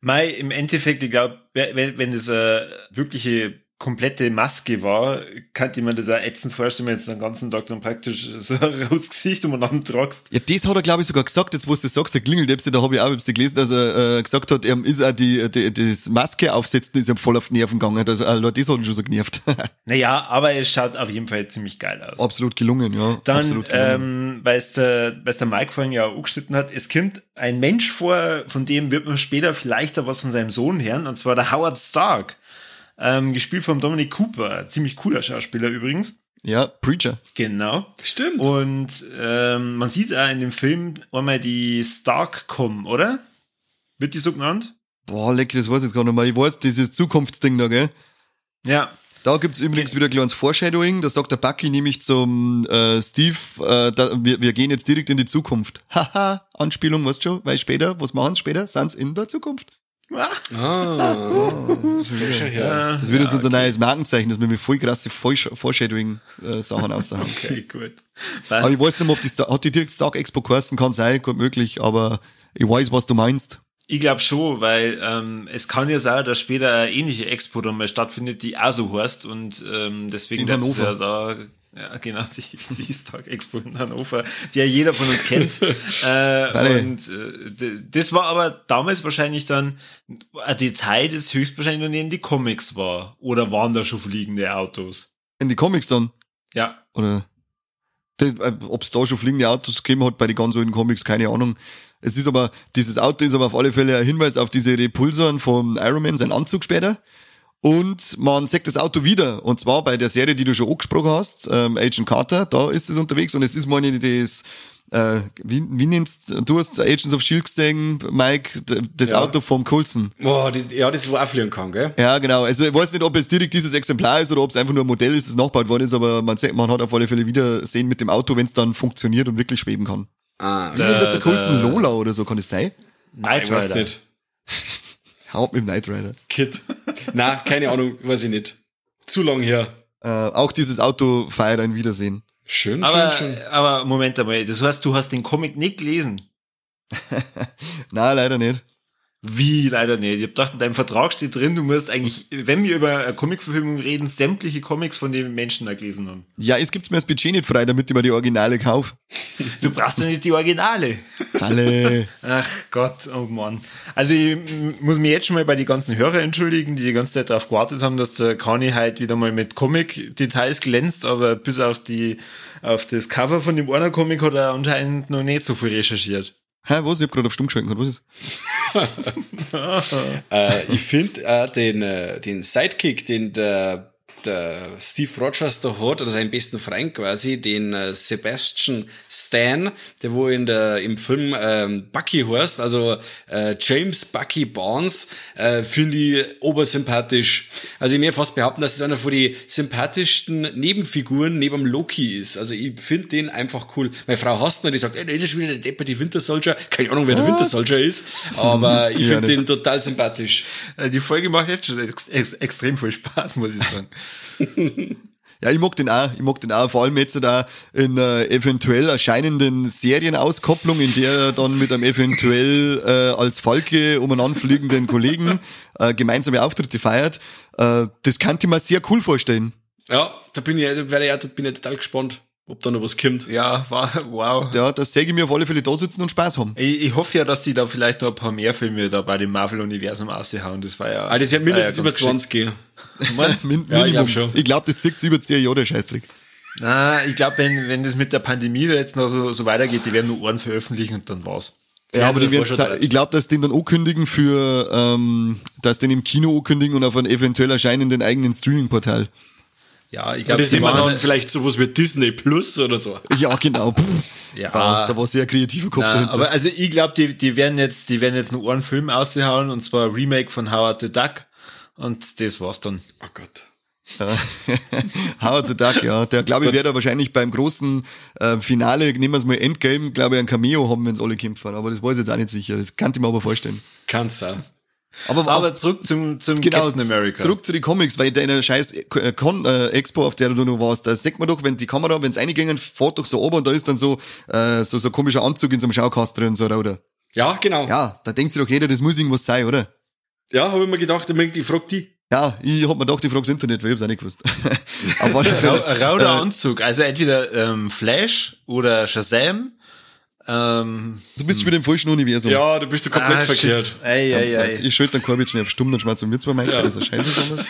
S2: Mei, im Endeffekt, ich glaube, wenn, wenn das eine wirkliche komplette Maske war, kann ich mir das auch ätzend vorstellen, wenn du den ganzen Tag dann praktisch so ein rotes Gesicht umeinander tragst.
S1: Ja, das hat er, glaube ich, sogar gesagt, jetzt wo du das sagst, der Klingeldebste, da habe ich auch bisschen gelesen, dass er äh, gesagt hat, er ist auch die, die das Maske aufsetzen, ist ihm voll auf die Nerven gegangen. Das, äh, das hat ihn schon so genervt.
S2: Naja, aber es schaut auf jeden Fall ziemlich geil aus.
S1: Absolut gelungen, ja.
S2: Dann,
S1: Absolut gelungen.
S2: ähm, weil es der, weil's der Mike vorhin ja auch angeschnitten hat, es kommt ein Mensch vor, von dem wird man später vielleicht auch was von seinem Sohn hören, und zwar der Howard Stark. Ähm, gespielt von Dominic Cooper, ziemlich cooler Schauspieler übrigens.
S1: ja, Preacher.
S2: Genau.
S3: Stimmt.
S2: Und ähm, man sieht auch in dem Film einmal die Stark kommen, oder? Wird die so genannt?
S1: Boah, leck, das weiß ich jetzt gar nicht mehr. Ich weiß, dieses Zukunftsding da, gell?
S2: Ja.
S1: Da gibt's übrigens wieder ein kleines Foreshadowing. Da sagt der Bucky nämlich zum äh, Steve, äh, da, wir, wir gehen jetzt direkt in die Zukunft. Haha, Anspielung, weißt du schon? Weil später, was machen sie später? Sind's in der Zukunft.
S3: Ah, her.
S1: Das wird jetzt unser neues Markenzeichen, dass wir mit voll krasse Foreshadowing-Sachen aussagen.
S2: Okay, gut.
S1: Aber ich
S2: Was?
S1: weiß nicht mehr, ob die Star hat die direkt Stark Expo geheißen, kann sein, gut möglich, aber ich weiß, was du meinst.
S2: Ich glaube schon, weil ähm, es kann ja sein, dass später eine ähnliche Expo dann mal stattfindet, die auch so heißt und ähm, deswegen wird's
S1: Hannover.
S2: ja da ja, genau, die, die Stark Expo in Hannover, die ja jeder von uns kennt. äh, und äh, das war aber damals wahrscheinlich dann eine Detail, das höchstwahrscheinlich noch in die Comics war. Oder waren da schon fliegende Autos?
S1: In die Comics dann,
S2: Ja,
S1: oder ob es da schon fliegende Autos gegeben hat bei den ganz alten Comics, keine Ahnung. Es ist aber, dieses Auto ist aber auf alle Fälle ein Hinweis auf diese Repulsoren vom Iron Man, sein Anzug später. Und man sagt das Auto wieder. Und zwar bei der Serie, die du schon angesprochen hast, ähm, Agent Carter, da ist es unterwegs. Und es ist meine, das, äh, wie, wie nennst du hast Agents of Shield gesehen, Mike, das
S3: Ja.
S1: Auto vom Coulson.
S3: Boah, die, ja, das war auch fliegen kann, gell?
S1: Ja, genau. Also ich weiß nicht, ob es direkt dieses Exemplar ist oder ob es einfach nur ein Modell ist, das nachgebaut worden ist, aber man, sieht, man hat auf alle Fälle wieder sehen mit dem Auto, wenn es dann funktioniert und wirklich schweben kann.
S3: Ah,
S1: Wie nennt das der
S2: der-
S1: Coulson Lola oder so, kann das sein?
S2: Knight
S3: ich weiß nicht.
S1: Haupt mit dem Knight Rider.
S3: Kid. Na, keine Ahnung, weiß ich nicht. Zu lang her.
S1: Äh, auch dieses Auto feiert ein Wiedersehen.
S3: Schön,
S2: Aber,
S3: schön, schön.
S2: aber Moment einmal, das heißt, du hast den Comic nicht gelesen.
S1: Na, leider nicht.
S2: Wie leider nicht. Ich hab gedacht, in deinem Vertrag steht drin, du musst eigentlich, wenn wir über Comicverfilmung reden, sämtliche Comics von den Menschen da gelesen haben.
S1: Ja, es gibt mir das Budget nicht frei, damit ich mir die Originale kaufe.
S2: Du brauchst ja nicht die Originale.
S1: Falle.
S2: Ach Gott, oh Mann. Also ich muss mich jetzt schon mal bei den ganzen Hörer entschuldigen, die die ganze Zeit darauf gewartet haben, dass der Kani halt wieder mal mit Comic-Details glänzt, aber bis auf die, auf das Cover von dem Warner-Comic hat er anscheinend noch nicht so viel recherchiert.
S1: Hä, was? Ich hab gerade auf Stumm geschalten. Was ist?
S3: Äh, ich finde äh, den, äh, den Sidekick, den der, der Steve Rogers da hat, oder seinen besten Freund quasi, den äh, Sebastian Stan, der wo in der, im Film ähm, Bucky heißt, also äh, James Bucky Barnes, äh, finde ich obersympathisch. Also ich mir fast behaupten, dass es einer von den sympathischsten Nebenfiguren neben Loki ist. Also ich finde den einfach cool. Meine Frau hasst ihn, die sagt, ey, das ist schon wieder der Deppe, die Winter Soldier. Keine Ahnung, wer der
S1: Was?
S3: Winter Soldier ist, aber ich
S1: Ja,
S3: finde
S1: nicht.
S3: den total sympathisch.
S2: Äh, Die Folge macht jetzt schon ex ex extrem viel Spaß, muss ich sagen.
S1: Ja, ich mag den auch. Ich mag den auch. Vor allem jetzt da in äh, eventuell erscheinenden Serienauskopplung, in der er dann mit einem eventuell äh, als Falke umeinander fliegenden Kollegen äh, gemeinsame Auftritte feiert. Äh, das kann ich mir sehr cool vorstellen.
S3: Ja, da bin ich, da wäre ich, da bin ich total gespannt, ob da noch was kommt.
S2: Ja, wow.
S1: Ja, das säge ich mir auf alle Fälle da sitzen und Spaß haben.
S2: Ich, ich hoffe ja, dass die da vielleicht noch ein paar mehr Filme da bei dem Marvel-Universum raushauen. Das war ja.
S3: Ah, das ist ja mindestens
S2: war
S3: über
S2: ganz
S3: 20 gehen.
S2: geschickt. Meinst du?
S1: Min
S3: Ja, ich
S1: Minimum.
S3: glaub schon.
S1: Ich glaube, das zieht über 10 Jahre, der Scheißdreck.
S2: Na, ich glaube, wenn, wenn das mit der Pandemie da jetzt noch so, so weitergeht, die werden nur Ohren veröffentlichen und dann war's.
S1: Ja, aber die werden, ich glaube, dass den dann ankündigen für, ähm, dass den im Kino ankündigen und auf einen eventuell erscheinenden eigenen Streaming-Portal.
S2: Ja, ich glaube,
S3: das nehmen wir dann vielleicht sowas wie Disney Plus oder so.
S1: Ja, genau.
S2: Ja.
S1: War, da war sehr kreativer Kopf
S2: Nein,
S1: dahinter.
S2: aber also ich glaube, die, die werden jetzt, die werden jetzt noch einen Film aushauen und zwar ein Remake von Howard the Duck und das war's dann.
S3: Oh Gott.
S1: Howard the Duck, ja. Der, glaube ich, wird wahrscheinlich beim großen äh, Finale, nehmen wir es mal Endgame, glaube ich, ein Cameo haben, wenn es alle kämpfen. Aber das weiß ich jetzt auch nicht sicher. Das kann ich mir aber vorstellen.
S3: Kann's auch.
S1: Aber,
S2: Aber zurück zum, zum
S1: genau,
S2: Captain America.
S1: zurück zu den Comics, weil deine scheiß äh, Con, äh, Expo, auf der du noch warst, da sieht man doch, wenn die Kamera, wenn es reingingen, fährt doch so oben und da ist dann so, äh, so, so ein komischer Anzug in so einem Schaukast drin, so, oder?
S3: Ja, genau. Ja,
S1: Ja, da denkt sich doch jeder, das muss irgendwas sein, oder?
S3: ja habe ich mir gedacht, ich frag die.
S1: Ja, ich hab mir gedacht, ich frag's Internet, weil ich hab's auch nicht gewusst. Auf alle
S2: Rau,
S1: Fälle,
S2: ein rauer
S1: äh,
S2: Anzug, also entweder ähm, Flash oder Shazam. Ähm,
S1: du bist schon wieder im falschen Universum.
S3: Ja, du bist du komplett
S2: ah,
S3: verkehrt.
S2: Ei, ei, ei.
S1: Ich schalte dann Corbett schnell auf Stumm, dann schmerzt mir zwei Mike, ja. das ist ein Scheiße damals.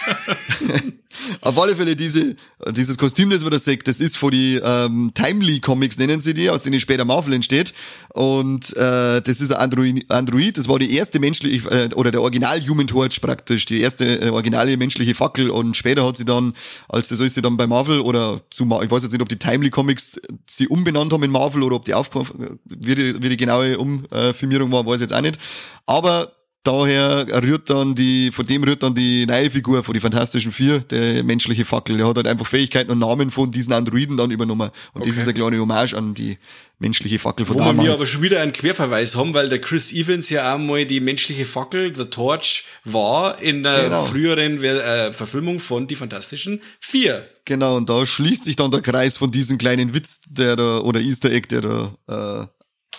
S1: auf alle Fälle, diese, dieses Kostüm, das man da sieht, das ist von die ähm, Timely Comics, nennen sie die, aus denen später Marvel entsteht. Und äh, das ist ein Android, Android, das war die erste menschliche, äh, oder der Original Human Torch praktisch, die erste äh, originale menschliche Fackel. Und später hat sie dann, als das ist sie dann bei Marvel oder zu, Ma- ich weiß jetzt nicht, ob die Timely Comics sie umbenannt haben in Marvel oder ob die aufgekommen, wie die, wie die genaue Umfilmierung war, weiß ich jetzt auch nicht. Aber daher rührt dann die, von dem rührt dann die neue Figur von die Fantastischen Vier, der menschliche Fackel. Der hat halt einfach Fähigkeiten und Namen von diesen Androiden dann übernommen. Und das
S3: Okay.
S1: ist eine kleine Hommage an die menschliche Fackel von
S3: Wo wir
S1: damals.
S3: mir aber schon wieder einen Querverweis haben, weil der Chris Evans ja auch mal die menschliche Fackel, der Torch, war in der
S1: Genau.
S3: früheren äh, Verfilmung von Die Fantastischen Vier.
S1: Genau, und da schließt sich dann der Kreis von diesem kleinen Witz, der da, oder Easter Egg, der da äh,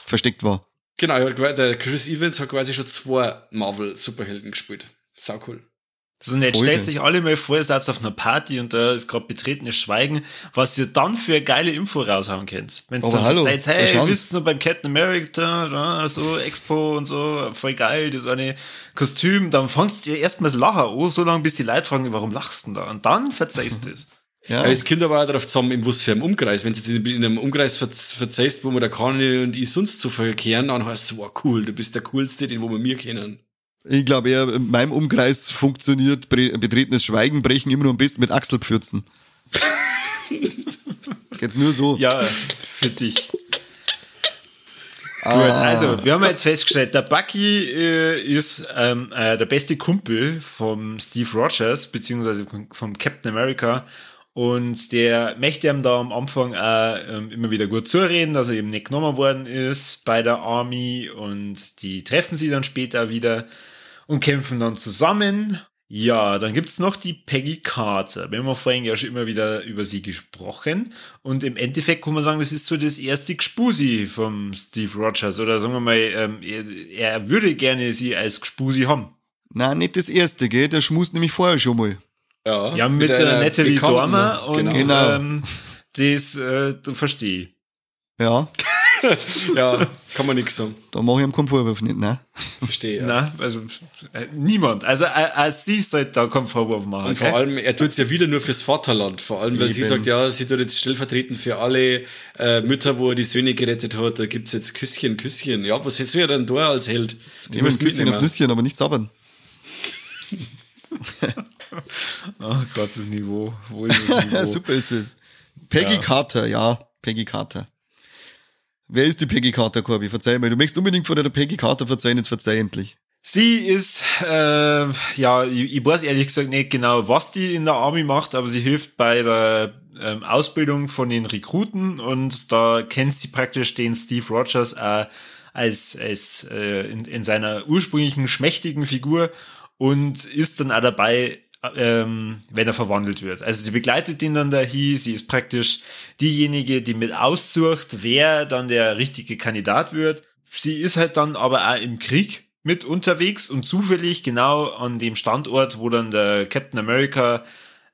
S1: versteckt war.
S3: Genau, er der Chris Evans hat quasi schon zwei Marvel-Superhelden gespielt. Sau cool.
S2: So, und jetzt
S1: Voll
S2: stellt sich alle mal vor, ihr seid auf einer Party und da ist gerade betretenes Schweigen, was ihr dann für eine geile Info raushauen könnt. Wenn ihr dann
S1: hallo,
S2: seid, hey,
S1: schauen-
S2: wisst ihr noch beim Captain America, so Expo und so, voll geil, das eine Kostüm, dann fangst du erstmal das Lachen an, so lange bis die Leute fragen, warum lachst du denn da? Und dann verzeihst du es.
S1: Ja,
S3: Ja. Es kommt aber auch darauf zusammen, in was für einem Umkreis. Wenn du jetzt in einem Umkreis ver verzeihst, wo man der Kanye und ich sonst zu verkehren, dann heißt es, wow, cool, du bist der Coolste, den wo wir mir kennen.
S1: ich glaube eher, in meinem Umkreis funktioniert betretenes Schweigen brechen immer nur am besten mit Achselpfürzen. Geht's nur so.
S2: Ja, für dich.
S1: Ah.
S2: Gut, also wir haben jetzt festgestellt, der Bucky äh, ist ähm, äh, der beste Kumpel vom Steve Rogers, beziehungsweise vom Captain America. Und der möchte ihm da am Anfang auch ähm, immer wieder gut zureden, dass er eben nicht genommen worden ist bei der Army. Und die treffen sie dann später wieder und kämpfen dann zusammen. Ja, dann gibt's noch die Peggy Carter. Wir haben vorhin ja schon immer wieder über sie gesprochen. Und im Endeffekt kann man sagen, das ist so das erste Gspusi vom Steve Rogers. Oder sagen wir mal, ähm, er, er würde gerne sie als Gspusi haben.
S1: Nein, nicht das erste, gell? Der schmust nämlich vorher schon mal.
S3: Ja,
S2: Ja, mit,
S3: einer
S2: der Natalie Dormer und
S3: Genau.
S1: Genau.
S2: Ähm, das äh, verstehe ich.
S1: Ja,
S3: Ja, kann man nix sagen.
S1: da mache ich ihm keinen Vorwurf nicht, ne?
S3: Verstehe. Ja.
S2: Na, also äh, niemand. Also äh, äh, sie sollte da keinen Vorwurf machen.
S3: Und
S2: okay?
S3: vor allem, er tut's ja wieder nur fürs Vaterland. Vor allem, weil sie
S1: Eben.
S3: sagt, ja, sie tut jetzt stellvertretend für alle äh, Mütter, wo er die Söhne gerettet hat. Da gibt's jetzt Küsschen, Küsschen. Ja, was soll er dann da als Held?
S1: Die muss Küsschen aufs Nüsschen, aber nicht sabbern.
S2: Oh Gott, das Niveau. Wo ist das Niveau?
S1: Ja, super ist das. Peggy Carter, ja, Peggy Carter. Wer ist die Peggy Carter, Corby? Verzeih mir. Du möchtest unbedingt von der Peggy Carter verzeihen, jetzt verzeih endlich.
S2: Sie ist, äh, ja, ich, ich weiß ehrlich gesagt nicht genau, was die in der Army macht, aber sie hilft bei der ähm, Ausbildung von den Rekruten und da kennt sie praktisch den Steve Rogers äh, als, als äh, in, in seiner ursprünglichen schmächtigen Figur und ist dann auch dabei, ähm, wenn er verwandelt wird. Also sie begleitet ihn dann dahin, sie ist praktisch diejenige, die mit aussucht, wer dann der richtige Kandidat wird. Sie ist halt dann aber auch im Krieg mit unterwegs und zufällig genau an dem Standort, wo dann der Captain America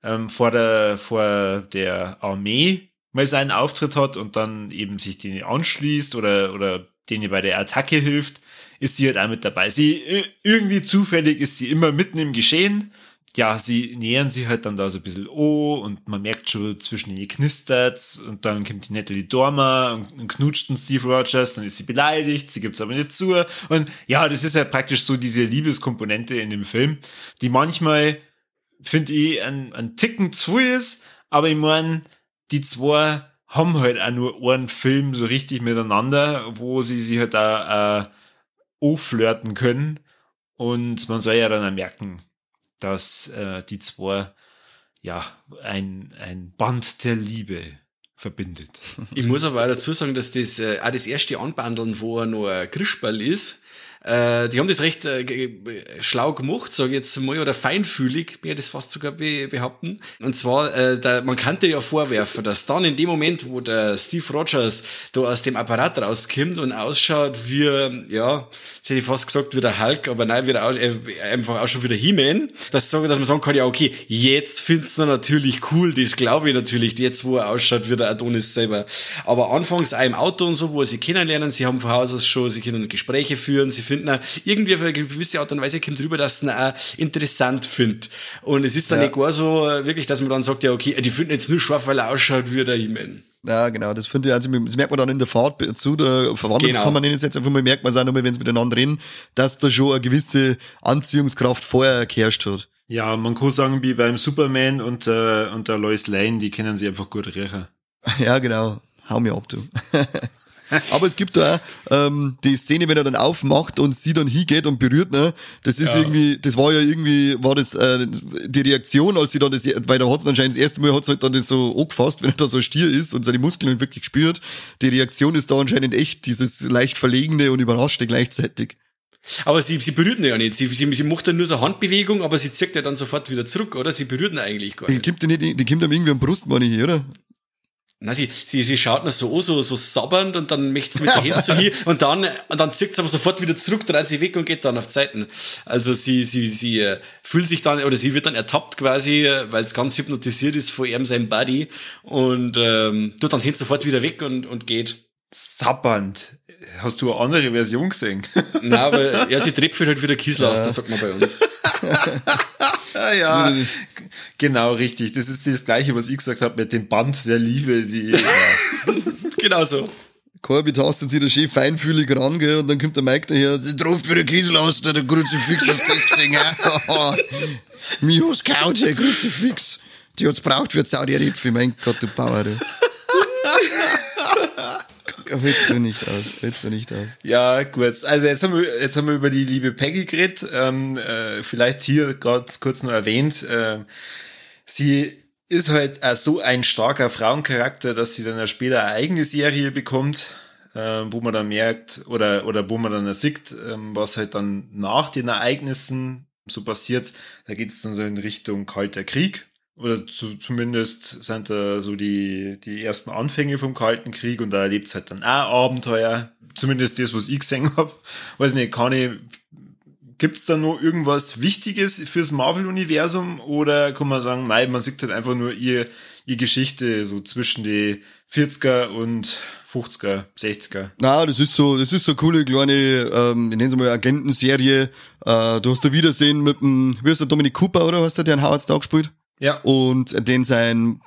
S2: ähm, vor der vor der Armee mal seinen Auftritt hat und dann eben sich denen anschließt oder oder denen bei der Attacke hilft, ist sie halt auch mit dabei. Sie äh, irgendwie zufällig ist sie immer mitten im Geschehen. Ja, sie nähern sich halt dann da so ein bisschen oh und man merkt schon zwischen ihnen knistert's und dann kommt die Natalie Dormer und, und knutscht den Steve Rogers, dann ist sie beleidigt, sie gibt's aber nicht zu und ja, das ist ja praktisch so diese Liebeskomponente in dem Film, die manchmal finde ich, ein, ein Ticken zu ist, Aber ich mein, die zwei haben halt auch nur einen Film so richtig miteinander, wo sie sich halt auch äh, aufflirten können. Und man soll ja dann auch merken, dass äh, die zwei ja ein, ein Band der Liebe verbindet.
S3: Ich muss aber auch dazu sagen, dass das äh, auch das erste Anbandeln, wo er noch ein Grischball ist, äh, die haben das recht äh, schlau gemacht, sage ich jetzt mal, oder feinfühlig, mir das fast sogar be behaupten. Und zwar, äh, da, man kannte ja vorwerfen, dass dann in dem Moment, wo der Steve Rogers da aus dem Apparat rauskommt und ausschaut wie, ja, jetzt hätte ich fast gesagt, wie der Hulk, aber nein, wie der, äh, einfach auch schon wie der He-Man, dass, dass man sagen kann, ja, okay, jetzt findest du natürlich cool, das glaube ich natürlich, jetzt wo er ausschaut wie der Adonis selber. Aber anfangs auch im Auto und so, wo sie kennenlernen, sie haben von Haus aus schon, sie können Gespräche führen, sie finden irgendwie auf eine gewisse Art und Weise kommt drüber, dass ihn auch interessant findet. Und es ist dann ja. nicht gar so wirklich, dass man dann sagt, ja, okay, die finden jetzt nur scharf, weil er ausschaut wie der He-Man.
S1: Ja, genau, das finde ich, also das merkt man dann in der Fahrt zu der Verwandlungskammer, genau. jetzt einfach mal, merkt man es auch nochmal, wenn sie miteinander reden, dass da schon eine gewisse Anziehungskraft vorher geherrscht hat.
S2: Ja, man kann sagen, wie beim Superman und, äh, und der Lois Lane, die kennen sie einfach gut riechen.
S1: Ja, genau. Hau mir ab, du. Aber es gibt da ähm, die Szene, wenn er dann aufmacht und sie dann hingeht und berührt, ne? Das ist ja. irgendwie, das war ja irgendwie, war das äh, die Reaktion, als sie dann das, weil da hat es anscheinend das erste Mal hat halt dann das so angefasst, wenn er da so stier ist und seine Muskeln wirklich spürt. Die Reaktion ist da anscheinend echt dieses leicht verlegene und überraschte gleichzeitig.
S3: Aber sie, sie berührt ihn ja nicht. Sie, sie, sie macht dann nur so eine Handbewegung, aber sie zieht ja dann sofort wieder zurück, oder? Sie berührt ihn eigentlich gar nicht.
S1: Die gibt, ihm irgendwie am Brust, meine ich, oder?
S3: Na, sie, sie, sie schaut noch so so, so sabbernd und dann möchte sie mit der Hand so hier und dann, und dann zieht sie aber sofort wieder zurück, dreht sie weg und geht dann auf Zeiten. Also sie, sie, sie äh, fühlt sich dann, oder sie wird dann ertappt quasi, äh, weil es ganz hypnotisiert ist vor ihrem sein Buddy und ähm, tut dann hin sofort wieder weg und, und geht.
S2: Sabbernd. Hast du eine andere Version gesehen?
S3: Nein, aber ja, sie trifft halt wieder Kiesel ja. aus, das sagt man bei uns.
S2: ja, genau richtig. Das ist das Gleiche, was ich gesagt habe mit dem Band der Liebe. Die, ja.
S3: genau so.
S1: Corby tastet sich da schön feinfühlig ran, gell, und dann kommt der Mike daher, der ruft wieder Kiesel aus, der Kruzifix, hast du das gesehen, ja? Mios Couch, der Kruzifix. Die hat's braucht für Saudi-Arabien, mein Gott, du Bauer. Willst du nicht aus, willst du nicht aus.
S2: Ja, gut. Also jetzt haben wir, jetzt haben wir über die liebe Peggy geredet. Ähm, äh, vielleicht hier ganz kurz nur erwähnt. Äh, sie ist halt auch so ein starker Frauencharakter, dass sie dann später eine eigene Serie bekommt, äh, wo man dann merkt, oder, oder wo man dann sieht, äh, was halt dann nach den Ereignissen so passiert. Da geht es dann so in Richtung Kalter Krieg oder zu, zumindest sind da so die, die ersten Anfänge vom Kalten Krieg und da erlebt es halt dann auch Abenteuer. Zumindest das, was ich gesehen habe. Weiß nicht, kann ich, gibt's da noch irgendwas Wichtiges fürs Marvel-Universum oder kann man sagen, nein, man sieht halt einfach nur ihr, ihr Geschichte so zwischen die 40er und 50er, 60er.
S1: Na, das ist so, das ist so coole kleine, ähm, ich nenne es mal Agentenserie. Äh, du hast da Wiedersehen mit dem, wie heißt der Dominic Cooper, oder was der, der einen Howard Stark gespielt?
S2: Ja.
S1: Und den sein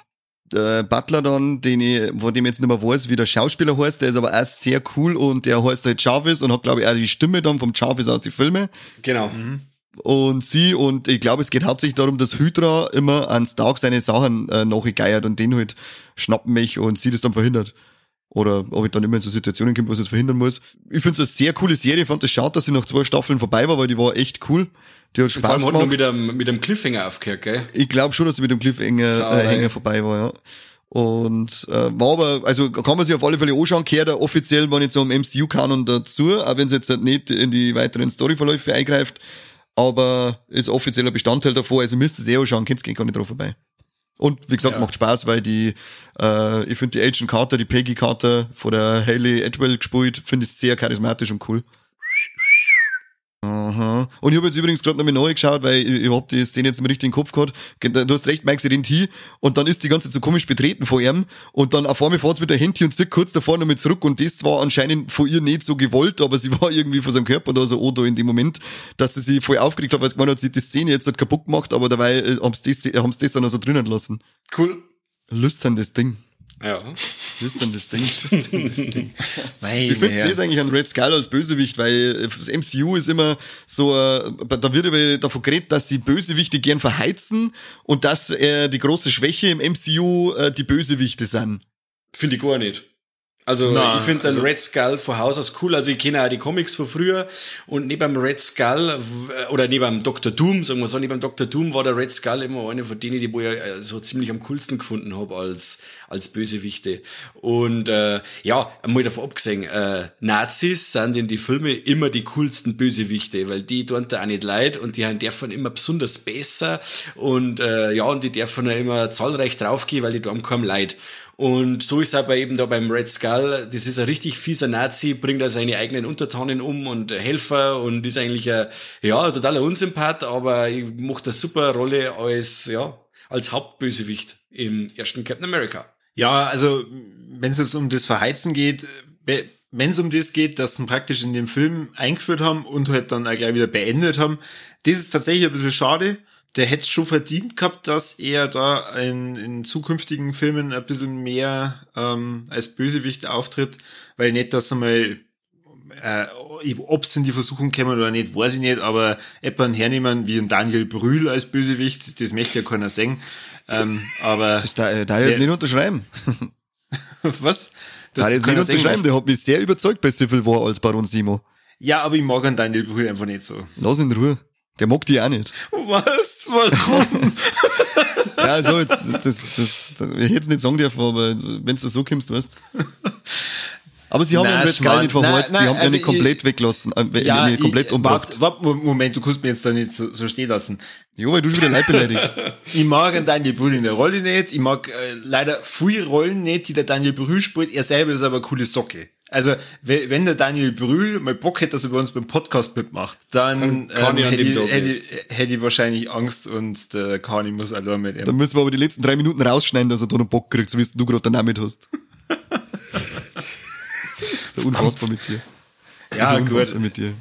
S1: äh, Butler dann, den ich, von dem ich jetzt nicht mehr weiß, wie der Schauspieler heißt, der ist aber auch sehr cool und der heißt halt Jarvis und hat, glaube ich, auch die Stimme dann vom Jarvis aus die Filme.
S3: Genau. Mhm.
S1: Und sie, und ich glaube, es geht hauptsächlich darum, dass Hydra immer an Stark seine Sachen äh, nachgeiert und den halt schnappen mich und sie das dann verhindert. Oder ob ich dann immer in so Situationen komme, was es verhindern muss. Ich finde es eine sehr coole Serie. Ich fand es schade, dass sie nach zwei Staffeln vorbei war, weil die war echt cool. Die hat Spaß gemacht. Hat
S3: mit einem, mit einem Cliffhanger aufgehört, gell?
S1: Ich glaube schon, dass sie mit dem Cliffhanger äh, Hänger vorbei war, ja. Und äh, war aber, also kann man sich auf alle Fälle anschauen, gehört er offiziell, wenn jetzt so am MCU-Kanon dazu, auch wenn es jetzt halt nicht in die weiteren Storyverläufe eingreift, aber ist offizieller Bestandteil davor, also müsst ihr es eh anschauen, könnt gar nicht drauf vorbei. Und wie gesagt, ja. macht Spaß, weil die, äh, ich finde die Agent Carter, die Peggy Carter von der Haley Edwell gespielt, finde ich sehr charismatisch und cool. Aha. Und ich habe jetzt übrigens gerade noch mal neu geschaut, weil ich, ich hab die Szene jetzt im richtigen Kopf gehabt. Du hast recht, Mike, sie rennt hin und dann ist die ganze Zeit so komisch betreten vor ihm und dann auf einmal fährt mit der Handy und zieht kurz davor noch mit zurück und das war anscheinend von ihr nicht so gewollt, aber sie war irgendwie von seinem Körper da so Odo in dem Moment, dass sie sich voll aufgeregt hat, weil sie gemeint hat, sie die Szene jetzt halt kaputt gemacht, aber dabei äh, haben sie das, haben's das dann also drinnen lassen.
S3: Cool.
S1: Lust an das Ding.
S3: Ja.
S1: flüsterndes Ding.
S2: Das Ding. Meine
S1: Ich finde es eigentlich ein Red Skull als Bösewicht, weil das MCU ist immer so, äh, da wird aber davon geredet, dass die Bösewichte gern verheizen und dass äh, die große Schwäche im MCU äh, die Bösewichte sind.
S3: Finde ich gar nicht. Also
S2: Na,
S3: ich finde den
S2: also-
S3: Red Skull von Haus aus cool. Also ich kenne auch die Comics von früher und neben dem Red Skull oder neben dem Dr. Doom, sagen wir so, neben dem Dr. Doom war der Red Skull immer eine von denen, die wo ich äh, so ziemlich am coolsten gefunden habe als als Bösewichte. Und äh, ja, mal davon abgesehen, äh, Nazis sind in die Filme immer die coolsten Bösewichte, weil die tun da auch nicht leid und die haben dürfen immer besonders besser und äh, ja, und die dürfen auch immer zahlreich draufgehen, weil die tun kaum leid. Und so ist aber eben da beim Red Skull, das ist ein richtig fieser Nazi, bringt da seine eigenen Untertanen um und Helfer und ist eigentlich ein, ja, totaler Unsympath, aber ich macht eine super Rolle als, ja, als Hauptbösewicht im ersten Captain America.
S2: Ja, also wenn es jetzt um das Verheizen geht, wenn es um das geht, dass sie praktisch in dem Film eingeführt haben und halt dann auch gleich wieder beendet haben, das ist tatsächlich ein bisschen schade. Der hätte es schon verdient gehabt, dass er da in, in zukünftigen Filmen ein bisschen mehr ähm, als Bösewicht auftritt, weil nicht, dass er mal äh, ob es in die Versuchung kämen oder nicht, weiß ich nicht, aber etwa hernehmen wie ein Daniel Brühl als Bösewicht, das möchte ja keiner sehen. Ähm, aber
S1: Das da, da jetzt
S2: Ja.
S1: nicht unterschreiben.
S2: was?
S1: Da jetzt nicht unterschreiben, der hat mich sehr überzeugt bei Civil War als Baron Simo.
S2: Ja, aber ich mag an Daniel Brühl einfach nicht so.
S1: Lass ihn in Ruhe. Der mag die auch nicht.
S2: Was? Warum?
S1: Ja, so jetzt, das, das, das ich hätte es nicht sagen dürfen, aber wenn du so kommst, weißt Aber sie haben
S2: Nein,
S1: ja Red Skull
S2: Schmarrn.
S1: nicht verheizt,
S2: Nein,
S1: sie haben ja
S2: also
S1: nicht komplett
S2: ich-
S1: weglassen, äh, nicht komplett
S2: ich,
S1: umgebracht.
S2: warte, warte, Moment, du kannst mir jetzt da nicht so, so stehen lassen.
S1: Jo, weil du schon wieder Leid beleidigst.
S2: Ich mag einen Daniel Brühl in der Rolle nicht. Ich mag äh, leider viele Rollen nicht, die der Daniel Brühl spielt. Er selber ist aber eine coole Socke. Also, we- wenn der Daniel Brühl mal Bock hätte, dass er bei uns beim Podcast mitmacht, dann,
S3: Dann an
S2: hätte, ich, hätte, hätte ich wahrscheinlich Angst und der Kani muss allein mit ihm.
S1: Dann müssen wir aber die letzten drei Minuten rausschneiden, dass er da noch Bock kriegt, so wie du gerade den Namen hast. so unfassbar mit dir.
S2: Ja,
S1: so
S2: gut.
S1: unfassbar mit dir.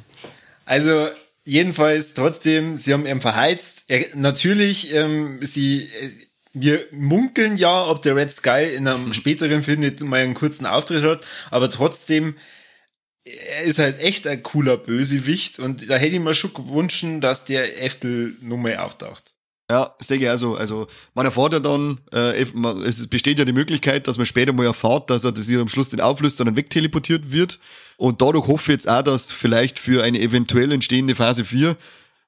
S2: Also jedenfalls trotzdem, sie haben ihn verheizt. Er, natürlich, ähm, sie, äh, wir munkeln ja, ob der Red Skull in einem späteren Film nicht mal einen kurzen Auftritt hat, aber trotzdem, er ist halt echt ein cooler Bösewicht und da hätte ich mir schon gewünscht, dass der Eftel nur mal auftaucht.
S1: Ja, sehe ich also. Also, man erfährt ja dann, äh, es besteht ja die Möglichkeit, dass man später mal erfahrt, dass er das hier am Schluss den auflöst, sondern wegteleportiert wird. Und dadurch hoffe ich jetzt auch, dass vielleicht für eine eventuell entstehende Phase 4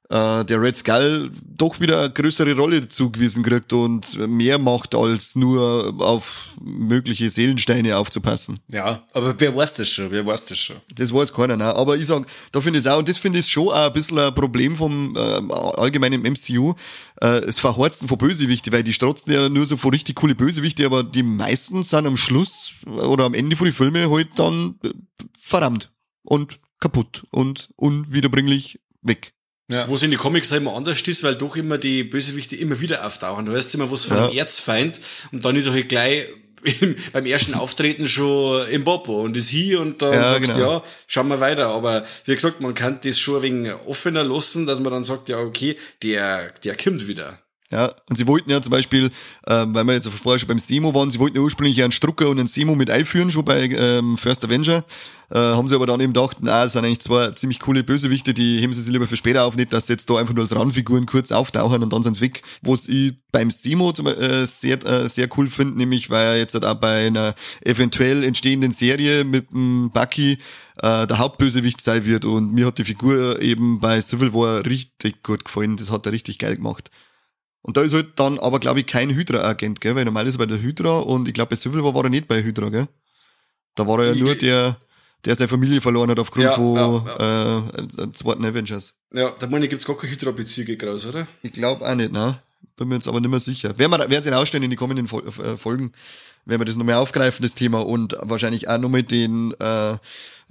S1: äh, der Red Skull doch wieder eine größere Rolle zugewiesen kriegt und mehr macht, als nur auf mögliche Seelensteine aufzupassen.
S2: Ja, aber wer weiß das schon, wer weiß das schon.
S1: Das weiß keiner, ne? aber ich sag, da finde ich es auch, und das finde ich schon auch ein bisschen ein Problem vom äh, allgemeinen MCU, äh, das Verhorzen von Bösewichte, weil die strotzen ja nur so von richtig coole Bösewichte, aber die meisten sind am Schluss oder am Ende von die Filme halt dann äh, verdammt und kaputt und unwiederbringlich weg.
S2: Ja.
S3: Wo es in die Comics halt immer anders ist, weil doch immer die Bösewichte immer wieder auftauchen. Du weißt immer was von
S1: Ja.
S3: Erzfeind und dann ist er halt gleich im, beim ersten Auftreten schon im Popo und ist hier und dann
S1: Ja,
S3: sagst du,
S1: genau.
S3: ja, schauen wir weiter. Aber wie gesagt, man kann das schon ein wenig offener lassen, dass man dann sagt, ja, okay, der, der kommt wieder.
S1: Ja, und sie wollten ja zum Beispiel, ähm, weil wir jetzt vorher schon beim Simo waren, sie wollten ja ursprünglich einen Strucker und einen Simo mit einführen, schon bei ähm, First Avenger. Äh, haben sie aber dann eben gedacht, na, das sind eigentlich zwei ziemlich coole Bösewichte, die heben sie sich lieber für später auf, nicht, dass sie jetzt da einfach nur als Randfiguren kurz auftauchen und dann sind sie weg. Was ich beim Simo zum, äh, sehr, äh, sehr cool finde, nämlich weil er jetzt halt auch bei einer eventuell entstehenden Serie mit dem Bucky äh, der Hauptbösewicht sein wird und mir hat die Figur eben bei Civil War richtig gut gefallen, das hat er richtig geil gemacht. Und da ist halt dann aber, glaube ich, kein Hydra-Agent, gell? Weil normal ist er bei der Hydra und ich glaube, bei Civil War war er nicht bei Hydra, gell? Da war er ja nur der, der seine Familie verloren hat aufgrund
S3: Ja,
S1: von
S3: ja,
S1: Äh, äh, zweiten Avengers.
S3: Ja, da meine ich, gibt's gar keine Hydra-Bezüge groß, oder?
S1: Ich glaube auch nicht, ne? Bin mir jetzt aber nicht mehr sicher. Werden wir, werden sie ausstellen in die kommenden Fol äh, Folgen, werden wir das nochmal aufgreifen, das Thema, und wahrscheinlich auch nochmal den äh,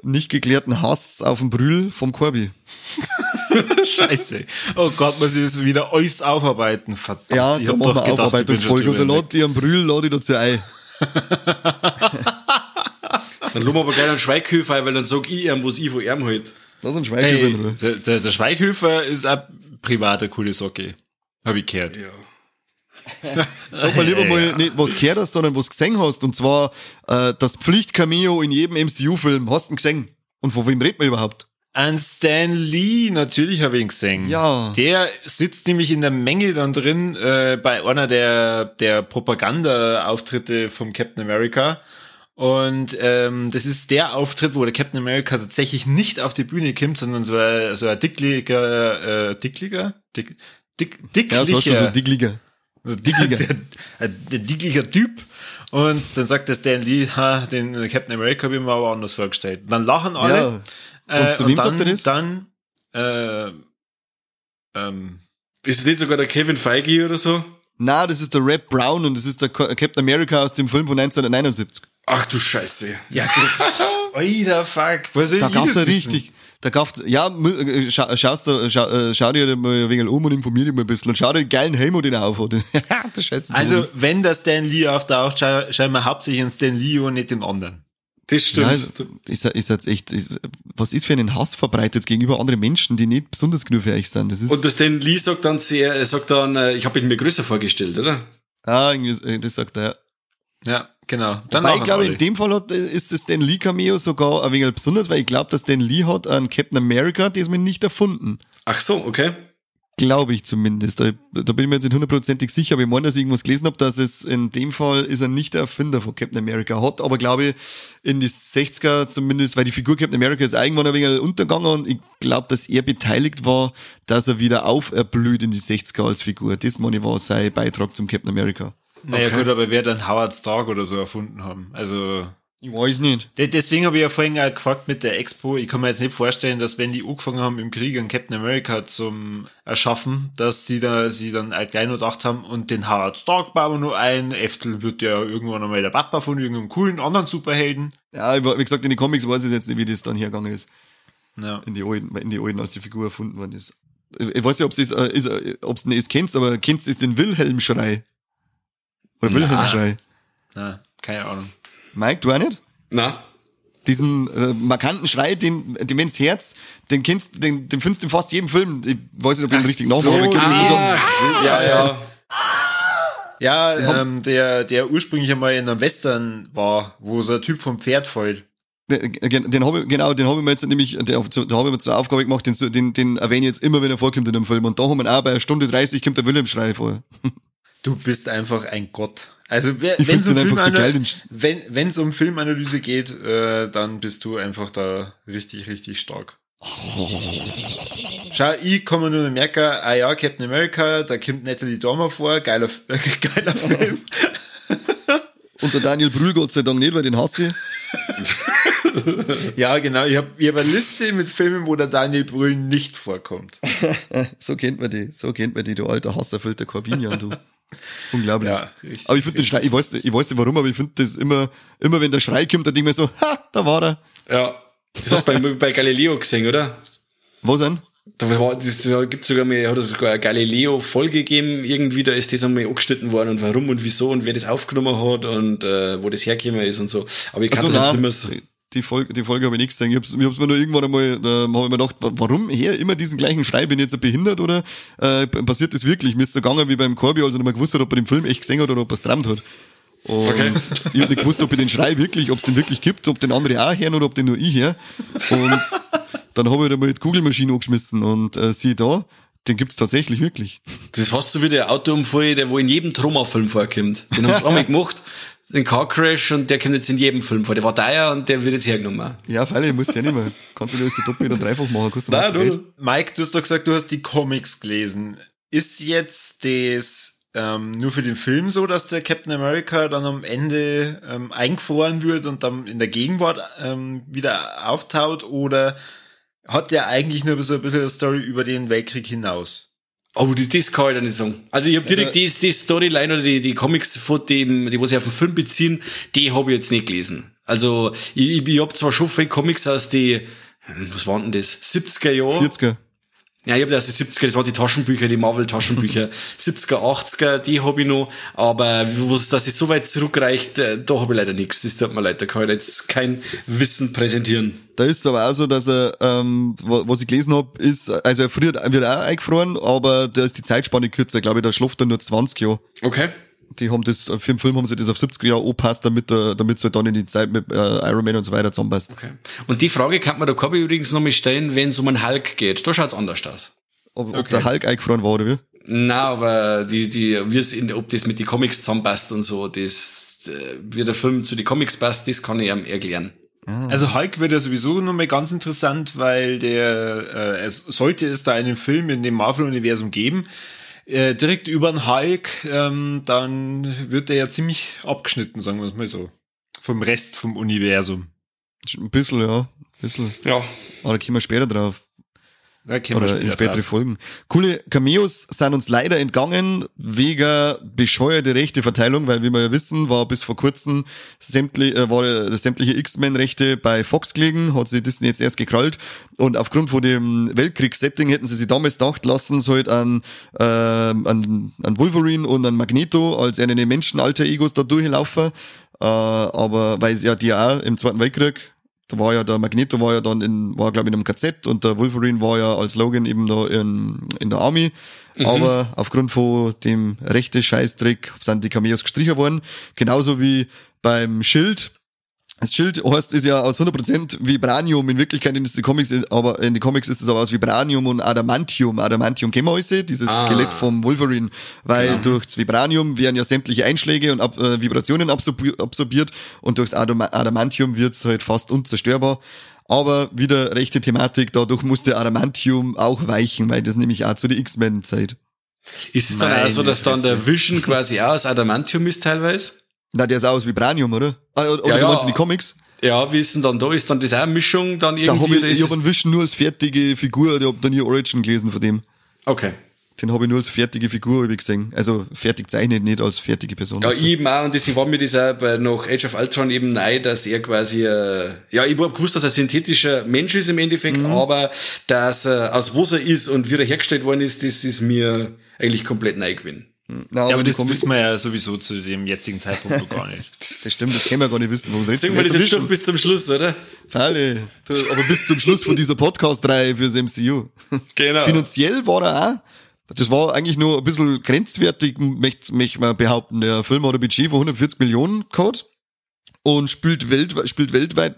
S1: nicht geklärten Hass auf den Brühl vom Corby.
S2: Scheiße. Oh Gott, muss ich das wieder alles aufarbeiten. Verdammt.
S1: Ja,
S2: ich
S1: da
S2: hab
S1: machen wir
S2: gedacht, ich
S1: Aufarbeitungsfolge und da
S2: drüber
S1: lad die am Brühl, lad ich dazu ein.
S3: Dann loben wir aber gleich einen Schweighöfer, ein, weil dann sag ich ihm, was ich von ihm halt.
S1: Lass uns Schweigen
S2: Hey,
S1: in Ruhe.
S2: der, der, der Schweighöfer ist auch privat eine coole Socke. Hab ich gehört.
S3: Ja.
S1: Sag mal lieber mal nicht, was gehört hast, sondern was gesehen hast. Und zwar äh, das Pflichtcameo in jedem MCU-Film. Hast du ihn gesehen? Und von wem redet man überhaupt?
S2: An Stan Lee, natürlich habe ich ihn gesehen.
S1: Ja.
S2: Der sitzt nämlich in der Menge dann drin äh, bei einer der, der Propaganda-Auftritte vom Captain America. Und ähm, das ist der Auftritt, wo der Captain America tatsächlich nicht auf die Bühne kommt, sondern so ein, so ein dickliger, äh, dickliger? Dick, dick, dicklicher,
S1: Ja, das war schon so Dickliger.
S2: dickliger. Der, der dicklicher Typ. Und dann sagt der Stan Lee, ha, den Captain America habe ich mir aber anders vorgestellt. Dann lachen alle.
S1: Ja.
S2: Äh,
S1: Und zu wem
S2: dann,
S1: sagt er das?
S2: Dann, äh, ähm,
S3: Ist es nicht sogar der Kevin Feige oder so?
S1: Na, das ist der Red Brown und das ist der Captain America aus dem Film von 1979.
S3: Ach du Scheiße.
S2: ja, Alter, fuck. Was
S1: Da gab's
S2: das
S1: ja
S2: wissen?
S1: richtig, da gab's, ja, äh, schau, schaust du, schau, äh, schau dir mal ein wenig um und informier dich mal ein bisschen und schau dir den geilen Helm, den er aufhat. der Scheiße.
S2: Also, wenn der Stan Lee auftaucht, schau, schauen wir hauptsächlich an Stan Lee und nicht den anderen.
S3: Das stimmt.
S1: Ja, also, ist, ist jetzt echt, ist, was ist für einen Hass verbreitet gegenüber anderen Menschen, die nicht besonders genug für euch sind? Das ist,
S3: Und das den Lee sagt dann sehr, er sagt dann, äh, ich habe ihn mir größer vorgestellt, oder?
S1: ah, irgendwie, äh, das sagt er, ja.
S2: Ja, genau. Dann
S1: Weil ich glaube, in dem Fall hat, äh, ist das Stan Lee Cameo sogar ein wenig besonders, weil ich glaube, dass Stan Lee hat einen Captain America diesmal nicht erfunden.
S3: Ach so, okay.
S1: Glaube ich zumindest. Da, da bin ich mir jetzt nicht hundertprozentig sicher, aber ich meine, dass ich irgendwas gelesen habe, dass es in dem Fall ist er nicht der Erfinder von Captain America. Hat aber, glaube ich, in die 60er zumindest, weil die Figur Captain America ist irgendwann ein wenig untergegangen und ich glaube, dass er beteiligt war, dass er wieder auferblüht in die 60er als Figur. Das, meine ich, war sein Beitrag zum Captain America.
S2: Naja,
S3: Okay.
S2: gut, aber wer dann Howard Stark oder so erfunden haben. Also,
S1: Ich weiß nicht.
S2: de- deswegen habe ich ja vorhin auch gefragt mit der Expo. Ich kann mir jetzt nicht vorstellen, dass wenn die angefangen haben im Krieg einen Captain America zum Erschaffen, dass sie da, sie dann auch gleich noch gedacht haben und den Howard Stark bauen wir nur ein. Eftel wird ja irgendwann einmal der Papa von irgendeinem coolen anderen Superhelden.
S1: Ja, wie gesagt, in den Comics weiß ich jetzt nicht, wie das dann hergegangen ist.
S2: Ja.
S1: in die alten, in die alten, als die Figur erfunden worden ist. Ich weiß nicht, ob es äh, ist, äh, ob's nicht kennst, aber kennst du den Wilhelmschrei? Oder Wilhelmschrei?
S2: Na, keine Ahnung.
S1: Mike, du auch nicht?
S3: Na,
S1: Diesen äh, markanten Schrei, den, den wenn's Herz, den kennst, den, den findest du in fast jedem Film. Ich weiß nicht, ob ich den
S2: Ach
S1: richtig
S2: so,
S1: so,
S3: ah, ja, ja.
S2: Ja, ähm, der, der ursprünglich einmal in einem Western war, wo so ein Typ vom Pferd fällt.
S1: den, den habe ich, genau, den habe ich mir jetzt nämlich, der, da habe ich mir zur Aufgabe gemacht, den, den, den erwähne ich jetzt immer, wenn er vorkommt in einem Film. Und da haben wir auch bei einer Stunde 30 kommt der Wilhelmschrei vor.
S2: Du bist einfach ein Gott. Also wer, wenn es um,
S1: so
S2: Filmana-
S1: Sch-
S2: wenn, um Filmanalyse geht, äh, dann bist du einfach da richtig, richtig stark. Schau, ich kann mir nur merken, ah ja, Captain America, da kommt Natalie Dormer vor, geiler, geiler Film.
S1: Und der Daniel Brühl Gott sei Dank nicht, weil den hasse ich.
S2: ja, genau, ich habe ich hab eine Liste mit Filmen, wo der Daniel Brühl nicht vorkommt.
S1: So kennt man die, so kennt man die, du alter hasserfüllter Corbinian, du. Unglaublich.
S2: Ja, richtig,
S1: aber ich finde den Schrei, ich weiß, nicht- ich weiß nicht warum, aber ich finde das immer, immer wenn der Schrei kommt, dann denke ich mir so, ha, da war er.
S3: Ja. Das hast du bei, bei Galileo gesehen, oder?
S1: Was denn?
S3: Da war, das gibt sogar mal, hat es sogar eine Galileo-Folge gegeben, irgendwie, da ist das einmal angeschnitten worden und warum und wieso und wer das aufgenommen hat und äh, wo das hergekommen ist und so. Aber ich kann
S1: Ach so,
S3: das jetzt nicht mehr so.
S1: Die Folge, die Folge habe ich nicht gesehen. Ich ich hab's mir nur irgendwann einmal, da habe ich mir gedacht, wa- warum her immer diesen gleichen Schrei? Bin ich jetzt behindert oder äh, passiert das wirklich? Mir ist so gegangen wie beim Corby, als er nicht mehr gewusst hat, ob er den Film echt gesehen hat oder ob er es trammt hat. Und
S3: Okay.
S1: ich hab nicht gewusst, ob ich den Schrei wirklich, ob es den wirklich gibt, ob den andere auch hören oder ob den nur ich höre. Und dann habe ich da mal die Google-Maschine angeschmissen und äh, siehe da, den gibt's tatsächlich wirklich.
S3: Das ist fast so wie der Autounfall, der wo in jedem Troma-Film vorkommt. Den haben sie einmal gemacht, den Car Crash und der kommt jetzt in jedem Film vor. Der war teuer und der wird jetzt hergenommen.
S1: Ja, freilich, musst du ja nicht mehr. Kannst du das doppelt und dreifach machen. Kannst du
S3: Nein, du.
S2: Mike, du hast doch gesagt, du hast die Comics gelesen. Ist jetzt das ähm, nur für den Film so, dass der Captain America dann am Ende ähm, eingefroren wird und dann in der Gegenwart ähm, wieder auftaucht oder hat der eigentlich nur so ein bisschen eine Story über den Weltkrieg hinaus?
S3: Aber das, das kann ich da nicht sagen. Also ich habe direkt die, die Storyline oder die, die Comics, von dem, die was sich auf den Film beziehen, die habe ich jetzt nicht gelesen. Also ich, ich, ich habe zwar schon viele Comics aus die, was waren denn das, 70er Jahre?
S1: 40er.
S3: Ja, ich habe das die 70er, das waren die Taschenbücher, die Marvel-Taschenbücher. 70er, 80er, die habe ich noch. Aber wo es, dass es so weit zurückreicht, äh, da habe ich leider nichts. Das tut mir leid, da kann ich jetzt kein Wissen präsentieren.
S1: Da ist es aber auch so, dass er, ähm, wa- was ich gelesen hab, ist, also er friert, wird auch eingefroren, aber da ist die Zeitspanne kürzer. Ich glaube, da schläft er nur 20 Jahre.
S3: Okay.
S1: Die haben das, für den Film haben sie das auf 70 Jahre angepasst, damit er, damit es halt dann in die Zeit mit äh, Iron Man und so weiter zusammenpasst.
S3: Okay. Und die Frage kann man der Kobi übrigens noch mal stellen, wenn es um einen Hulk geht. Da schaut's anders aus.
S1: Ob, ob der Hulk eingefroren war oder wie?
S3: Na, aber die, die, wie es in, ob das mit den Comics zusammenpasst und so, das, äh, wie der Film zu den Comics passt, das kann ich ihm erklären.
S2: Also Hulk wird ja sowieso nochmal ganz interessant, weil der, äh, es sollte es da einen Film in dem Marvel-Universum geben, äh, direkt über den Hulk, ähm, dann wird der ja ziemlich abgeschnitten, sagen wir es mal so. Vom Rest vom Universum.
S1: Ein bisschen, ja. Ein bisschen.
S3: Ja.
S1: Aber da kommen wir später drauf. Oder in
S2: später
S1: spätere
S2: drauf.
S1: Folgen. Coole Cameos sind uns leider entgangen wegen bescheuerte Rechteverteilung, weil wie wir ja wissen, war bis vor kurzem sämtlich, äh, war äh, sämtliche X-Men-Rechte bei Fox gelegen, hat sich Disney jetzt erst gekrallt und aufgrund von dem Weltkriegssetting hätten sie sich damals gedacht, lassen sie halt an, äh, an, an Wolverine und an Magneto als eine Menschen-Alter-Egos da durchlaufen, äh, aber weil sie ja die auch im Zweiten Weltkrieg da war ja der Magneto war ja dann in, war glaube ich in einem KZ und der Wolverine war ja als Logan eben da in, in der Army. Aber aufgrund von dem rechte Scheißdreck sind die Cameos gestrichen worden. Genauso wie beim Schild. Das Schild heißt ist ja aus 100% Vibranium. In Wirklichkeit in die Comics, ist- aber in die Comics ist es aber aus Vibranium und Adamantium. Adamantium kennen wir alles, dieses
S3: Ah.
S1: Skelett vom Wolverine, weil durchs Vibranium werden ja sämtliche Einschläge und Ab äh, Vibrationen absorbi- absorbiert und durchs Adam Adamantium wird's halt fast unzerstörbar. Aber wieder rechte Thematik, dadurch musste Adamantium auch weichen, weil das nämlich auch zu der X-Men-Zeit.
S3: Ist es dann auch so, dass dann der. Vision quasi auch aus Adamantium ist teilweise?
S1: Na, der ist auch aus Vibranium, oder? Ah, Oder, oder
S3: Ja,
S1: du
S3: ja.
S1: meinst in die Comics?
S3: Ja, wie ist denn dann da? Ist dann das auch eine Mischung dann
S1: Da
S3: irgendwie?
S1: hab ich,
S3: oder
S1: ich hab
S3: es-
S1: einen Vision nur als fertige Figur, ich hab da nie Origin gelesen von dem.
S3: okay.
S1: Den habe ich nur als fertige Figur hab ich gesehen. Also fertig zeichnet, nicht als fertige Person.
S3: Ja, ich eben auch, und deswegen war mir das auch bei noch Age of Ultron eben neu, dass er quasi, äh, ja, ich hab gewusst, dass er synthetischer Mensch ist im Endeffekt,
S1: Mhm.
S3: aber dass er aus was er ist und wieder hergestellt worden ist, das ist mir eigentlich komplett neu gewesen.
S1: Na,
S2: Ja, aber das wissen wir ja sowieso zu dem jetzigen Zeitpunkt noch gar nicht.
S1: das stimmt, das können wir gar nicht wissen. Warum
S3: Deswegen war das jetzt doch bis zum Schluss, oder?
S1: Falle. Aber bis zum Schluss von dieser Podcast-Reihe fürs MCU.
S3: Genau.
S1: Finanziell war er auch. Das war eigentlich nur ein bisschen grenzwertig, möchte möcht man behaupten. Der Film hat ein Budget von 140 Millionen gehabt und spielt, weltweit, spielt weltweit,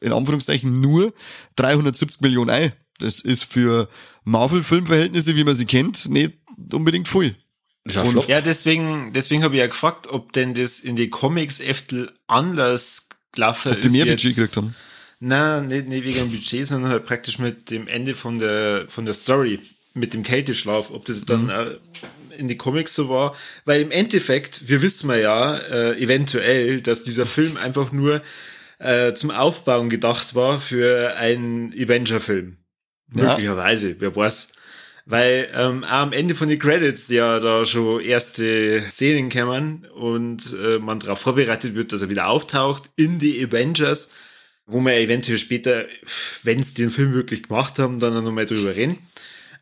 S1: in Anführungszeichen, nur 370 Millionen ein. Das ist für Marvel-Filmverhältnisse, wie man sie kennt, nicht unbedingt viel.
S3: Ist
S1: Und-.
S2: Ja, deswegen, deswegen habe ich ja gefragt, ob denn das in die Comics öfter anders gelaufen
S1: Ob die
S2: ist
S1: mehr Budget gekriegt haben.
S2: Nein, nicht, nicht wegen dem Budget, sondern halt praktisch mit dem Ende von der, von der Story, mit dem Kälteschlaf, ob das dann äh, in die Comics so war. Weil im Endeffekt, wir wissen ja äh, eventuell, dass dieser Film einfach nur äh, zum Aufbauen gedacht war für einen Avenger-Film.
S1: Ja.
S2: Möglicherweise, wer weiß. Weil ähm, auch am Ende von den Credits ja da schon erste Szenen kämen und äh, man darauf vorbereitet wird, dass er wieder auftaucht in die Avengers, wo wir eventuell später, wenn es den Film wirklich gemacht haben, dann nochmal drüber reden.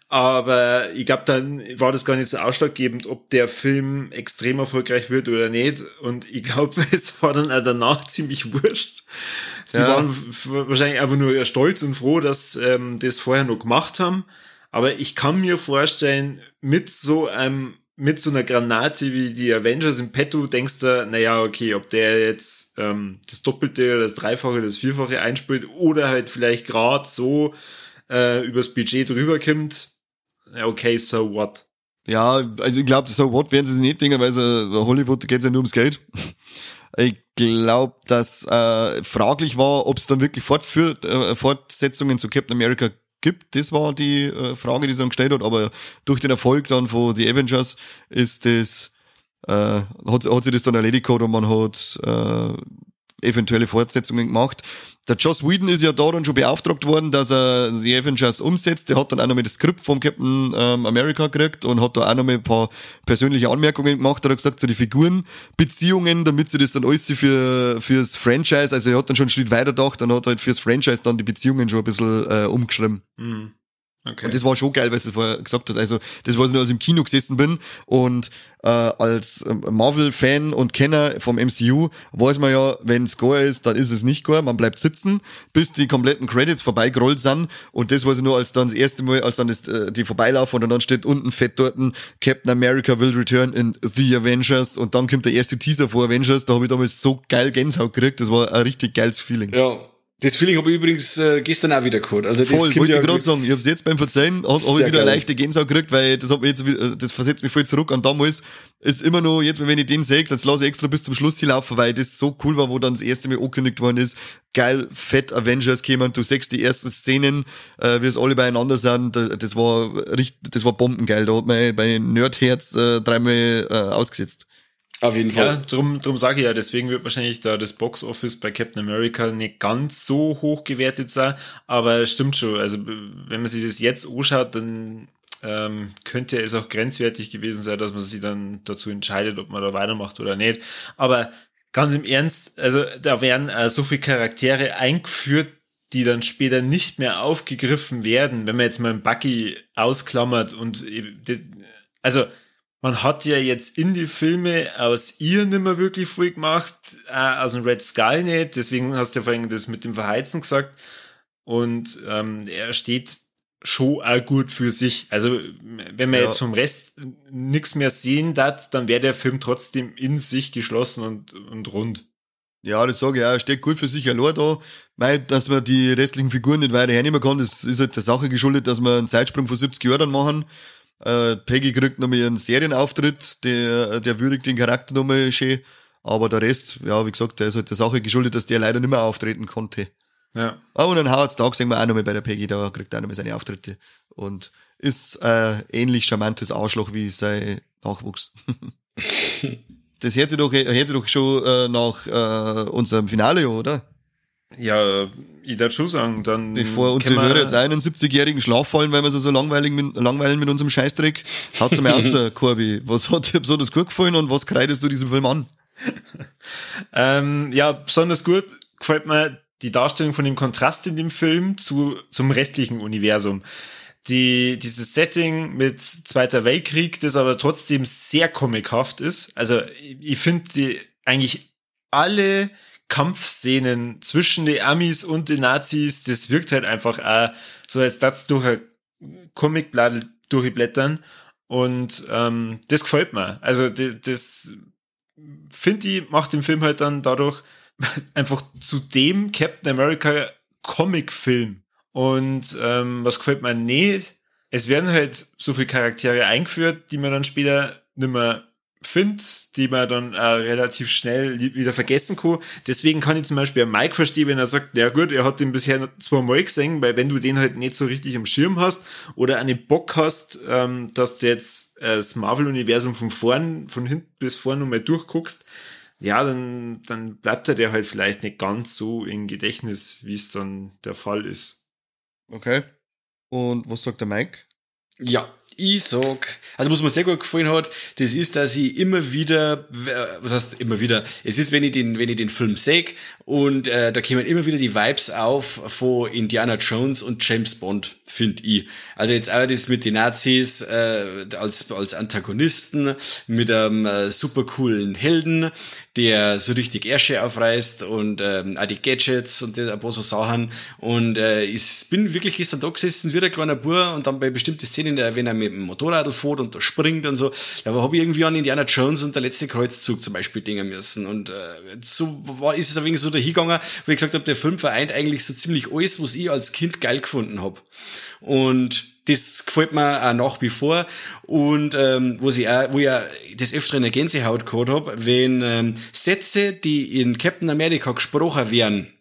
S2: Aber ich glaube, dann war das gar nicht so ausschlaggebend, ob der Film extrem erfolgreich wird oder nicht. Und ich glaube, es war dann auch danach ziemlich wurscht. Sie
S1: Ja.
S2: waren wahrscheinlich einfach nur stolz und froh, dass ähm, das vorher noch gemacht haben. Aber ich kann mir vorstellen, mit so einem, mit so einer Granate wie die Avengers im Petto denkst du, naja, okay, ob der jetzt ähm, das Doppelte oder das Dreifache oder das Vierfache einspielt oder halt vielleicht gerade so äh, übers Budget drüber kommt, okay, so what?
S1: Ja, also ich glaube, so what werden sie nicht denken, weil so Hollywood geht's ja nur ums Geld. Ich glaube, dass äh, fraglich war, ob es dann wirklich Fortführ äh, Fortsetzungen zu Captain America gibt. Das war die äh, Frage, die sie dann gestellt hat. Aber durch den Erfolg dann von The Avengers ist das, äh, hat, hat sich das dann erledigt gehabt und man hat äh, eventuelle Fortsetzungen gemacht. Der Joss Whedon ist ja da dann schon beauftragt worden, dass er die Avengers umsetzt. Der hat dann auch nochmal das Skript vom Captain ähm, America gekriegt und hat da auch nochmal ein paar persönliche Anmerkungen gemacht. Er hat gesagt, so die Figurenbeziehungen, damit sie das dann alles für, fürs Franchise, also er hat dann schon einen Schritt weiter gedacht und hat halt fürs Franchise dann die Beziehungen schon ein bisschen äh, umgeschrieben.
S2: Hm. Okay.
S1: Und das war schon geil, weil du vorher gesagt hast. Also, das war so, als ich im Kino gesessen bin und äh, als ähm, Marvel-Fan und Kenner vom MCU weiß man ja, wenn es Gore ist, dann ist es nicht Gore. Man bleibt sitzen, bis die kompletten Credits vorbeigerollt sind. Und das weiß ich nur, als dann das erste Mal, als dann das, äh, die vorbeilaufen und dann steht unten fett dort Captain America will return in The Avengers und dann kommt der erste Teaser vor Avengers. Da habe ich damals so geil Gänsehaut gekriegt. Das war ein richtig geiles Feeling.
S3: Ja. Das Feeling habe ich übrigens äh, gestern auch wieder gehabt. Also das
S1: Voll, wollte
S3: ja
S1: ich gerade sagen. Ich hab's jetzt beim Verzeihen, habe hab ich wieder eine
S3: geil.
S1: leichte Gänsehaut gekriegt, weil das hat mich jetzt, das versetzt mich voll zurück an damals. Ist immer noch, jetzt, wenn ich den sehe, jetzt lasse ich extra bis zum Schluss hier laufen, weil das so cool war, wo dann das erste Mal angekündigt worden ist. Geil, fett Avengers kämen, du siehst die ersten Szenen, äh, wie es alle beieinander sind, da- das war richtig, das war bombengeil. Da hat mein, mein Nerdherz äh, dreimal äh, ausgesetzt.
S3: Auf jeden Fall.
S2: Ja, drum, drum sage ich ja, deswegen wird wahrscheinlich da das Box Office bei Captain America nicht ganz so hoch gewertet sein, aber stimmt schon. Also wenn man sich das jetzt anschaut, dann ähm, könnte es auch grenzwertig gewesen sein, dass man sich dann dazu entscheidet, ob man da weitermacht oder nicht. Aber ganz im Ernst, also da werden äh, so viele Charaktere eingeführt, die dann später nicht mehr aufgegriffen werden, wenn man jetzt mal einen Bucky ausklammert und eben das, also man hat ja jetzt Indie-Filme aus ihr nimmer wirklich viel gemacht, äh, aus dem Red Skull nicht, deswegen hast du ja vorhin das mit dem Verheizen gesagt. Und ähm, er steht schon auch gut für sich. Also wenn man
S1: Ja.
S2: jetzt vom Rest nichts mehr sehen darf, dann wäre der Film trotzdem in sich geschlossen und, und rund.
S1: Ja, das sage ich auch. Er steht gut für sich allein da. Weil, dass man die restlichen Figuren nicht weiter hernehmen kann, das ist halt der Sache geschuldet, dass wir einen Zeitsprung von 70 Jahren machen. Äh, Peggy kriegt nochmal ihren Serienauftritt, der, der würdigt den Charakter nochmal schön. Aber der Rest, ja, wie gesagt, der ist halt der Sache geschuldet, dass der leider nicht mehr auftreten konnte.
S2: Ja.
S1: Ah, und dann Howard Stark sehen wir auch nochmal bei der Peggy, da kriegt er auch nochmal seine Auftritte. Und ist äh, ähnlich charmantes Arschloch wie sein Nachwuchs. das hört sich doch, hört sich doch schon äh, nach äh, unserem Finale, oder?
S2: Ja, ich darf schon sagen, dann.
S1: Bevor unsere Hörer jetzt einen 70-jährigen Schlaf fallen, weil wir so, so langweilig mit, langweilen mit unserem Scheißdreck, haut's mir aus, Corby. Was hat dir besonders gut gefallen und was kreidest du diesem Film an?
S2: Ähm, ja, besonders gut gefällt mir die Darstellung von dem Kontrast in dem Film zu, zum restlichen Universum. Die, dieses Setting mit Zweiter Weltkrieg, das aber trotzdem sehr comichaft ist. Also, ich, ich finde eigentlich alle Kampfszenen zwischen den Amis und den Nazis, das wirkt halt einfach auch so, als das durch ein Comicblatt durchblättern. Und ähm, das gefällt mir. Also das, das finde ich, macht den Film halt dann dadurch einfach zu dem Captain America Comic-Film. Und ähm, was gefällt mir nicht, es werden halt so viele Charaktere eingeführt, die man dann später nicht mehr findet, die man dann äh, relativ schnell wieder vergessen kann. Deswegen kann ich zum Beispiel Mike verstehen, wenn er sagt, ja gut, er hat den bisher nur zweimal gesehen, weil wenn du den halt nicht so richtig am Schirm hast oder einen Bock hast, ähm, dass du jetzt äh, das Marvel-Universum von vorn, von hinten bis vorn nochmal durchguckst, ja, dann, dann bleibt er der halt vielleicht nicht ganz so im Gedächtnis, wie es dann der Fall ist.
S1: Okay. Und was sagt der Mike?
S3: Ja, ich sag, also was mir sehr gut gefallen hat, das ist, dass ich immer wieder, äh, was heißt immer wieder, es ist, wenn ich den, wenn ich den Film sehe und äh, da kommen immer wieder die Vibes auf von Indiana Jones und James Bond, finde ich. Also jetzt auch das mit den Nazis äh, als, als Antagonisten, mit einem äh, super coolen Helden, der so richtig Ärsche aufreißt und ähm, auch die Gadgets und ein paar so Sachen. Und äh, ich bin wirklich gestern da gesessen, wie ein kleiner Bub und dann bei bestimmten Szenen, wenn er mit dem Motorrad fährt und da springt und so, da habe ich irgendwie an Indiana Jones und der letzte Kreuzzug zum Beispiel denken müssen. Und äh, so war, ist es ein wenig so dahingegangen, wo ich gesagt habe, der Film vereint eigentlich so ziemlich alles, was ich als Kind geil gefunden habe. Und das gefällt mir auch nach wie vor. Und ähm, wo, ich auch, wo ich auch das öfter in der Gänsehaut gehabt habe, wenn ähm, Sätze, die in Captain America gesprochen werden,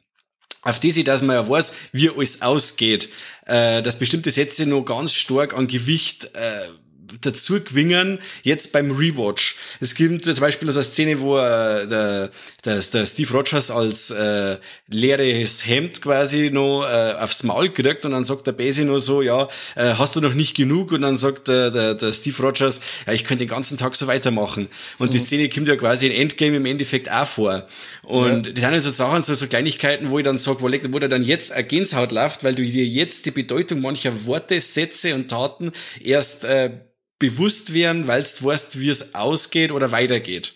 S3: auf die sie, dass man ja weiß, wie alles ausgeht, äh, dass bestimmte Sätze noch ganz stark an Gewicht äh, dazu gewingen, jetzt beim Rewatch. Es gibt zum Beispiel so eine Szene, wo äh, der, der, der Steve Rogers als äh, leeres Hemd quasi noch äh, aufs Maul kriegt und dann sagt der Basie nur so, ja, äh, hast du noch nicht genug? Und dann sagt der, der, der Steve Rogers, ja, ich könnte den ganzen Tag so weitermachen. Und mhm. die Szene kommt ja quasi in Endgame im Endeffekt auch vor. Und ja. das sind so Sachen, so, so Kleinigkeiten, wo ich dann sage, wo, wo da dann jetzt eine Gänsehaut läuft, weil du dir jetzt die Bedeutung mancher Worte, Sätze und Taten erst äh, bewusst werden, weil du weißt, wie es ausgeht oder weitergeht.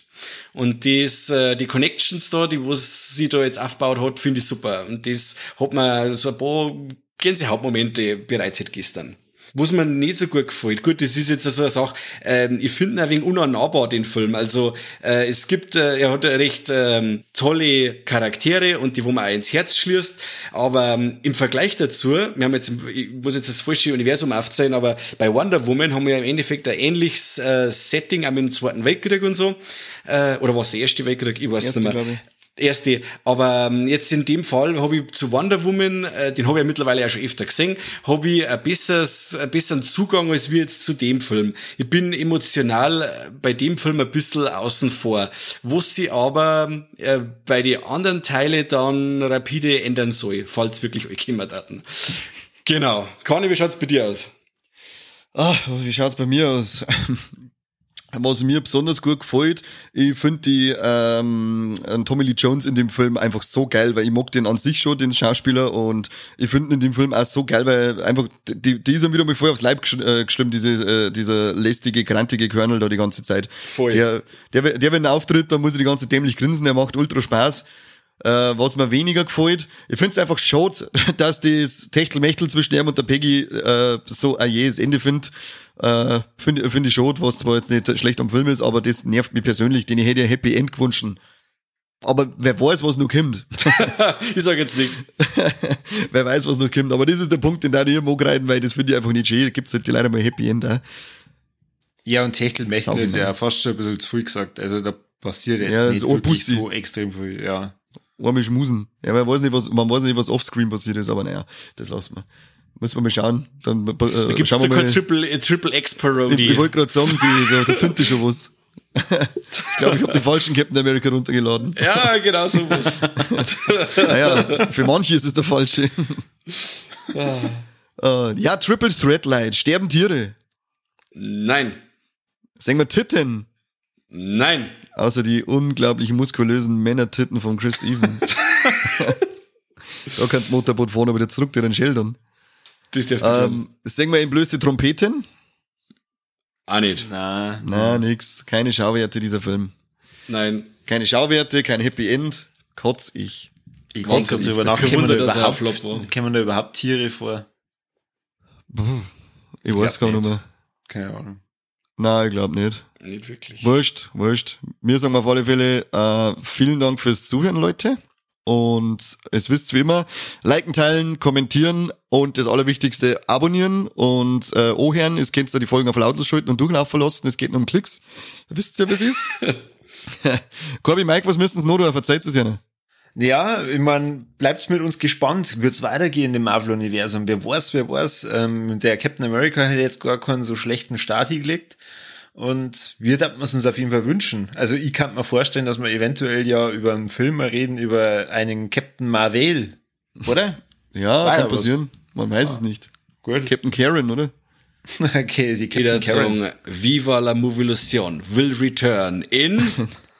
S3: Und das, äh, die Connections da, die was sie da jetzt aufgebaut hat, finde ich super. Und das hat mir so ein paar Gänsehautmomente bereitet gestern was mir nicht so gut gefällt. Gut, das ist jetzt so eine Sache, ähm, ich finde ihn ein wenig unannahbar, den Film. Also äh, es gibt, äh, er hat recht ähm, tolle Charaktere und die, wo man auch ins Herz schließt, aber ähm, im Vergleich dazu, wir haben jetzt, ich muss jetzt das falsche Universum aufzeigen, aber bei Wonder Woman haben wir ja im Endeffekt ein ähnliches äh, Setting, auch mit dem Zweiten Weltkrieg und so, äh, oder was der erste Weltkrieg, ich weiß Erste, nicht mehr erste. Aber ähm, jetzt in dem Fall habe ich zu Wonder Woman, äh, den habe ich ja mittlerweile auch schon öfter gesehen, habe ich ein besseres, ein besseren Zugang als wir jetzt zu dem Film. Ich bin emotional äh, bei dem Film ein bisschen außen vor, wo sie aber äh, bei den anderen Teile dann rapide ändern soll, falls wirklich euch jemand hatten. Genau. Conny, wie schaut's bei dir aus?
S1: Ah, wie schaut's bei mir aus? Was mir besonders gut gefällt, ich finde die ähm, Tommy Lee Jones in dem Film einfach so geil, weil ich mag den an sich schon, den Schauspieler, und ich finde in dem Film auch so geil, weil einfach, die, die sind wieder mal voll aufs Leib äh, gestimmt, diese, äh, dieser lästige, grantige Colonel da die ganze Zeit. Voll. Der, der, der, wenn er auftritt, dann muss er die ganze dämlich grinsen, der macht ultra Spaß. Äh, was mir weniger gefällt, ich finde es einfach schade, dass das Techtelmechtel zwischen ihm und der Peggy äh, so ein jähes Ende findet äh, Finde find ich schon, was zwar jetzt nicht schlecht am Film ist, aber das nervt mich persönlich, den ich hätte ein Happy End gewünscht. Aber wer weiß, was noch kommt.
S3: ich sag jetzt nichts.
S1: wer weiß, was noch kommt. Aber das ist der Punkt, den da ich mag rein, weil das finde ich einfach nicht schön. Da gibt's halt leider mal Happy End auch.
S2: Ja, und Techtelmechtel ist ja fast schon ein bisschen zu viel gesagt. Also da passiert jetzt ja, nicht wirklich so extrem viel, ja.
S1: Arme Schmusen. Ja, man weiß nicht, was, man weiß nicht, was offscreen passiert ist, aber naja, das lassen wir. Müssen wir mal schauen. Dann, äh,
S3: da gibt's schauen wir mal. Triple, äh, Triple X Parody.
S1: Ich, ich wollte gerade sagen, die, da, da findet schon was. ich glaube, ich habe den falschen Captain America runtergeladen.
S3: Ja, genau so was.
S1: naja, für manche ist es der falsche. uh, ja, Triple Threat Light. Sterben Tiere?
S3: Nein.
S1: Sagen wir Titten?
S3: Nein.
S1: Außer die unglaublich muskulösen Männer-Titten von Chris Even. da kannst du Motorboot aber wieder zurück zu den Schildern. Das darfst du ähm, Singen wir in blöste Trompeten?
S3: Auch nicht.
S1: Na, na, nix. Keine Schauwerte dieser Film.
S3: Nein.
S1: Keine Schauwerte, kein Happy End. Kotz ich.
S2: Ich denke darüber nach, kommen da, überhaupt, kommen da überhaupt Tiere vor?
S1: Ich weiß gar nicht mehr.
S2: Keine Ahnung.
S1: Nein, ich glaube nicht.
S3: Nicht wirklich.
S1: Wurscht, wurscht. Wir sagen auf alle Fälle äh, vielen Dank fürs Zuhören, Leute. Und es wisst wie immer, liken, teilen, kommentieren und das Allerwichtigste, abonnieren und äh, ohren, es könnt ihr die Folgen auf lautlos schalten und durchlaufen lassen, es geht nur um Klicks. Wisst ihr, was ist? Corby, Mike, was müssen Sie noch tun? Verzeiht es ja nicht.
S2: Ja, ich meine, bleibt mit uns gespannt. Wird's weitergehen im Marvel-Universum? Wer weiß, wer weiß. Ähm, der Captain America hat jetzt gar keinen so schlechten Start gelegt. Und wir würden uns auf jeden Fall wünschen. Also ich kann mir vorstellen, dass wir eventuell ja über einen Film reden, über einen Captain Marvel, oder?
S1: ja, War kann ja passieren. Man weiß ah, es nicht. Gut. Captain Karen, oder?
S3: okay, die Captain Karen. Viva la Movilusion will return in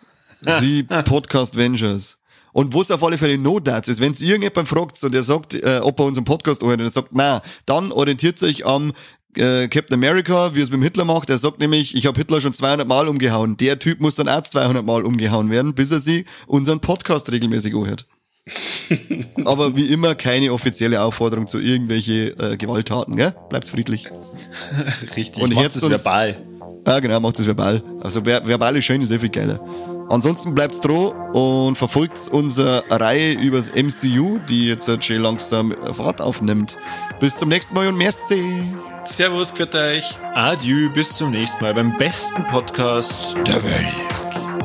S1: die Podcast Vengers. Und wo es auf alle Fälle no das ist, wenn es irgendjemand fragt und der sagt, äh, ob er unseren Podcast anhört und er sagt, na, dann orientiert sich am äh, Captain America, wie es mit Hitler macht, er sagt nämlich, ich habe Hitler schon 200 Mal umgehauen. Der Typ muss dann auch 200 Mal umgehauen werden, bis er sie unseren Podcast regelmäßig anhört. Aber wie immer keine offizielle Aufforderung zu irgendwelche äh, Gewalttaten, gell? Bleibt's friedlich.
S2: Richtig, und macht es verbal.
S1: Ja, genau, macht es verbal. Also ver verbal ist schön, ist sehr viel geiler. Ansonsten bleibt's droh und verfolgt unsere Reihe übers MCU, die jetzt schon langsam Fahrt aufnimmt. Bis zum nächsten Mal und merci.
S3: Servus, für euch.
S2: Adieu, bis zum nächsten Mal beim besten Podcast der Welt.